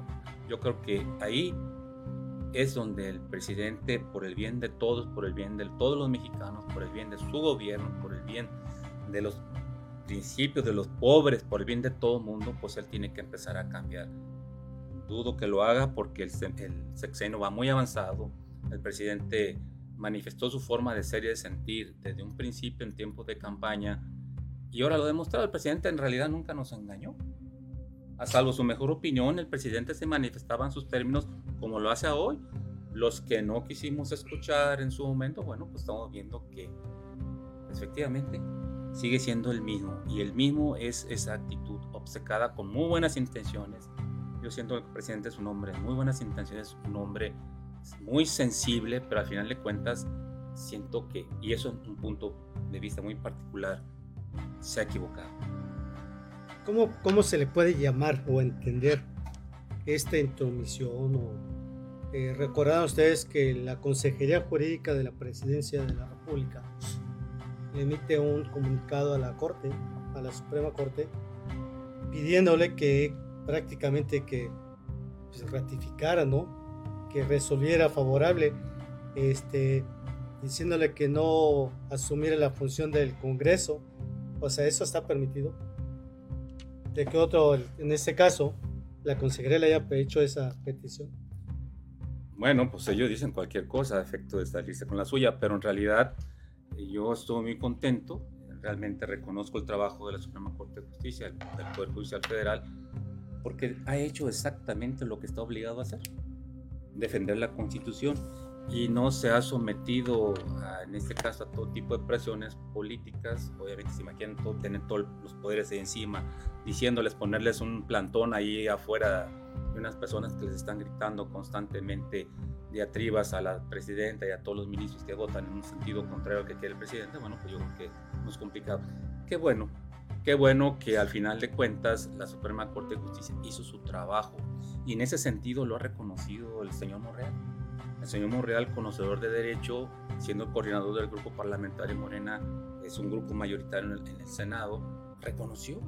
Yo creo que ahí es donde el presidente, por el bien de todos, por el bien de todos los mexicanos, por el bien de su gobierno, por el bien de los principios de los pobres, por el bien de todo el mundo, pues él tiene que empezar a cambiar. Dudo que lo haga porque el, sexenio va muy avanzado. El presidente manifestó su forma de ser y de sentir desde un principio en tiempos de campaña y ahora lo demostrado. El presidente en realidad nunca nos engañó. A salvo su mejor opinión, el presidente se manifestaba en sus términos como lo hace hoy. Los que no quisimos escuchar en su momento, bueno, pues estamos viendo que efectivamente sigue siendo el mismo. Y el mismo es esa actitud obcecada con muy buenas intenciones. Yo siento que el presidente es un hombre de muy buenas intenciones, un hombre muy sensible, pero al final de cuentas siento que, y eso es un punto de vista muy particular, se ha equivocado. ¿Cómo, cómo se le puede llamar o entender esta intromisión? O, eh, recordaron ustedes que la Consejería Jurídica de la Presidencia de la República le emite un comunicado a la Corte, a la Suprema Corte, pidiéndole que prácticamente que pues, ratificara, ¿no? que resolviera favorable, este, diciéndole que no asumiera la función del Congreso. O sea, eso está permitido. De que otro, en este caso, la consejería le haya hecho esa petición. Bueno, pues ellos dicen cualquier cosa a efecto de salirse con la suya, pero en realidad yo estoy muy contento. Realmente reconozco el trabajo de la Suprema Corte de Justicia, del Poder Judicial Federal, porque ha hecho exactamente lo que está obligado a hacer defender la constitución y no se ha sometido, en este caso, a todo tipo de presiones políticas. Obviamente se imaginan todo, tener todos los poderes de encima, diciéndoles, ponerles un plantón ahí afuera de unas personas que les están gritando constantemente diatribas a la presidenta y a todos los ministros que votan en un sentido contrario al que quiere el presidente. Bueno, pues yo creo que no es complicado. Qué bueno, qué bueno que al final de cuentas la Suprema Corte de Justicia hizo su trabajo y en ese sentido lo ha reconocido el señor Monreal. El señor Monreal, conocedor de derecho, siendo coordinador del grupo parlamentario Morena, es un grupo mayoritario en el, Senado, reconoció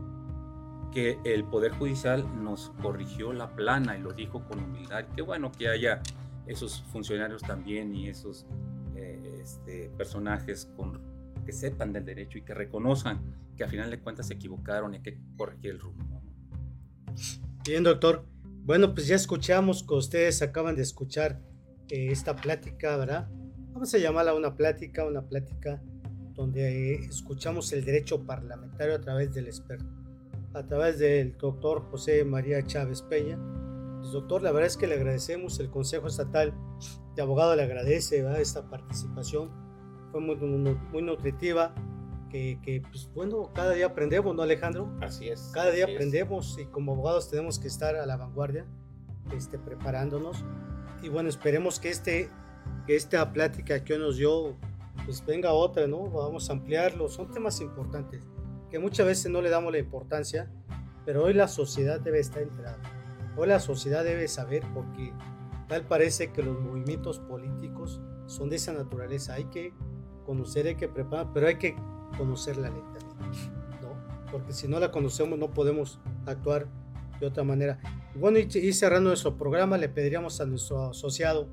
que el Poder Judicial nos corrigió la plana y lo dijo con humildad. Qué bueno que haya esos funcionarios también y esos eh, este, personajes con, que sepan del derecho y que reconozcan que a final de cuentas se equivocaron y que corregir el rumbo. Bien, doctor. Bueno, pues ya escuchamos que ustedes acaban de escuchar eh, esta plática, ¿verdad? Vamos a llamarla una plática, una plática donde escuchamos el derecho parlamentario a través del experto, a través del doctor José María Chávez Peña. Pues, doctor, la verdad es que le agradecemos, el Consejo Estatal de Abogado le agradece ¿verdad? esta participación, fue muy, muy nutritiva que, pues bueno, cada día aprendemos, ¿no, Alejandro? Así es. Cada día aprendemos y como abogados tenemos que estar a la vanguardia, este, preparándonos. Y bueno, esperemos que, este, que esta plática que hoy nos dio, pues venga otra, ¿no? Vamos a ampliarlo. Son temas importantes que muchas veces no le damos la importancia, pero hoy la sociedad debe estar enterada. Hoy la sociedad debe saber porque tal parece que los movimientos políticos son de esa naturaleza. Hay que conocer, hay que preparar, pero hay que conocer la también, ¿no? Porque si no la conocemos no podemos actuar de otra manera. Bueno, y, cerrando nuestro programa, le pediríamos a nuestro asociado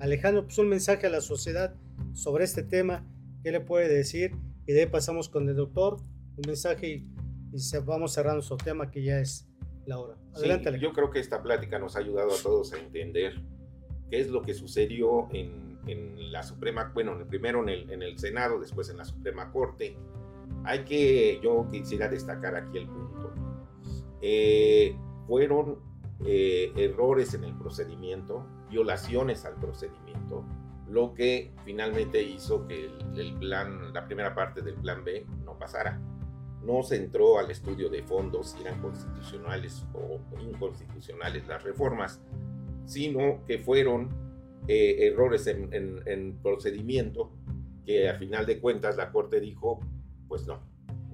Alejandro pues, un mensaje a la sociedad sobre este tema, qué le puede decir, y de ahí pasamos con el doctor, un mensaje y, vamos cerrando nuestro tema que ya es la hora. Adelante. yo creo que esta plática nos ha ayudado a todos a entender qué es lo que sucedió en, la Suprema, bueno, primero en el, en el Senado, después en la Suprema Corte. Hay que, yo quisiera destacar aquí el punto. Eh, fueron eh, errores en el procedimiento, violaciones al procedimiento, lo que finalmente hizo que el, plan, la primera parte del plan B no pasara. No se entró al estudio de fondos si eran constitucionales o inconstitucionales las reformas, sino que fueron eh, errores en, procedimiento que a final de cuentas la Corte dijo, pues no,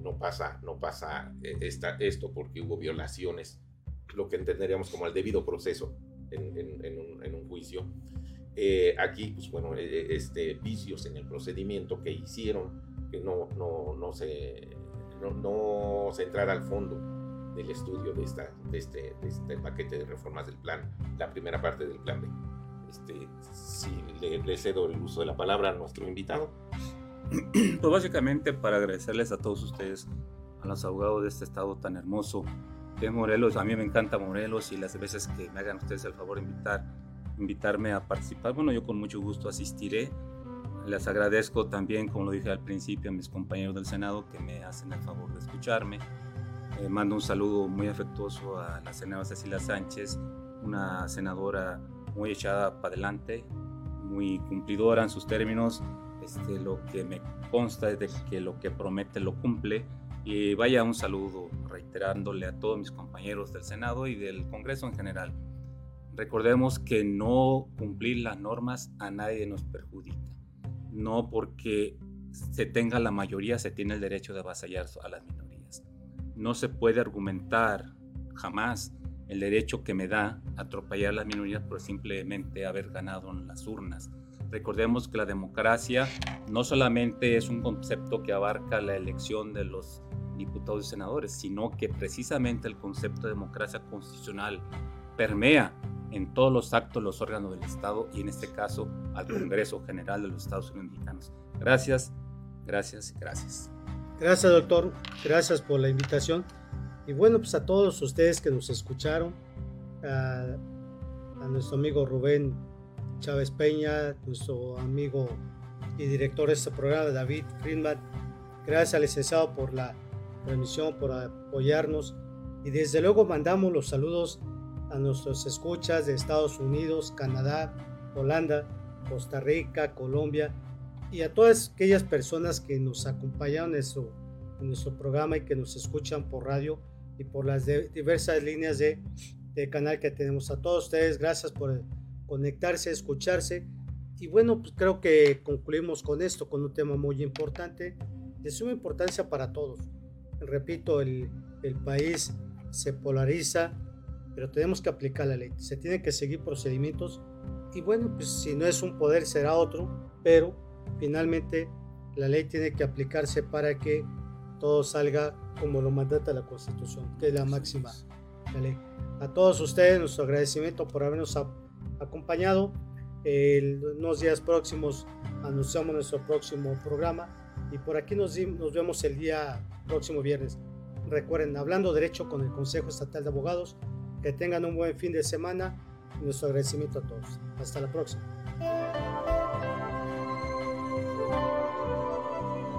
no pasa, no pasa eh, esto porque hubo violaciones, lo que entenderíamos como el debido proceso en, un, juicio. Eh, aquí, pues bueno, este, vicios en el procedimiento que hicieron que no, no, no, se, no, se entrara al fondo del estudio de, esta, de, este, este paquete de reformas del plan, la primera parte del plan B. Este, si le, cedo el uso de la palabra a nuestro invitado. Pues básicamente para agradecerles a todos ustedes, a los abogados de este estado tan hermoso, de Morelos. A mí me encanta Morelos y las veces que me hagan ustedes el favor de invitar, invitarme a participar, bueno, yo con mucho gusto asistiré. Les agradezco también, como lo dije al principio, a mis compañeros del Senado que me hacen el favor de escucharme. Eh, mando un saludo muy afectuoso a la senadora Cecilia Sánchez, una senadora muy echada para adelante, muy cumplidora en sus términos. Este, lo que me consta es de que lo que promete lo cumple. Y vaya un saludo reiterándole a todos mis compañeros del Senado y del Congreso en general. Recordemos que no cumplir las normas a nadie nos perjudica. No porque se tenga la mayoría se tiene el derecho de avasallar a las minorías. No se puede argumentar jamás el derecho que me da atropellar a las minorías por simplemente haber ganado en las urnas. Recordemos que la democracia no solamente es un concepto que abarca la elección de los diputados y senadores, sino que precisamente el concepto de democracia constitucional permea en todos los actos los órganos del Estado y en este caso al Congreso General de los Estados Unidos Mexicanos. Gracias, gracias, gracias. Gracias, doctor. Gracias por la invitación. Y bueno, pues a todos ustedes que nos escucharon, a, nuestro amigo Rubén Chávez Peña, nuestro amigo y director de este programa, David Friedman, gracias al licenciado por la transmisión, por apoyarnos. Y desde luego mandamos los saludos a nuestros escuchas de Estados Unidos, Canadá, Holanda, Costa Rica, Colombia y a todas aquellas personas que nos acompañaron en nuestro, en nuestro programa y que nos escuchan por radio y por las diversas líneas de, de, canal que tenemos. A todos ustedes, gracias por conectarse, escucharse. Y bueno, pues creo que concluimos con esto, con un tema muy importante, de suma importancia para todos. Repito, el, el país se polariza, pero tenemos que aplicar la ley. Se tienen que seguir procedimientos y bueno, pues si no es un poder será otro, pero finalmente la ley tiene que aplicarse para que todo salga como lo mandata la Constitución, que es la máxima ley. A todos ustedes nuestro agradecimiento por habernos acompañado. En unos días próximos anunciamos nuestro próximo programa y por aquí nos, nos vemos el día próximo viernes. Recuerden, hablando derecho con el Consejo Estatal de Abogados, que tengan un buen fin de semana y nuestro agradecimiento a todos. Hasta la próxima.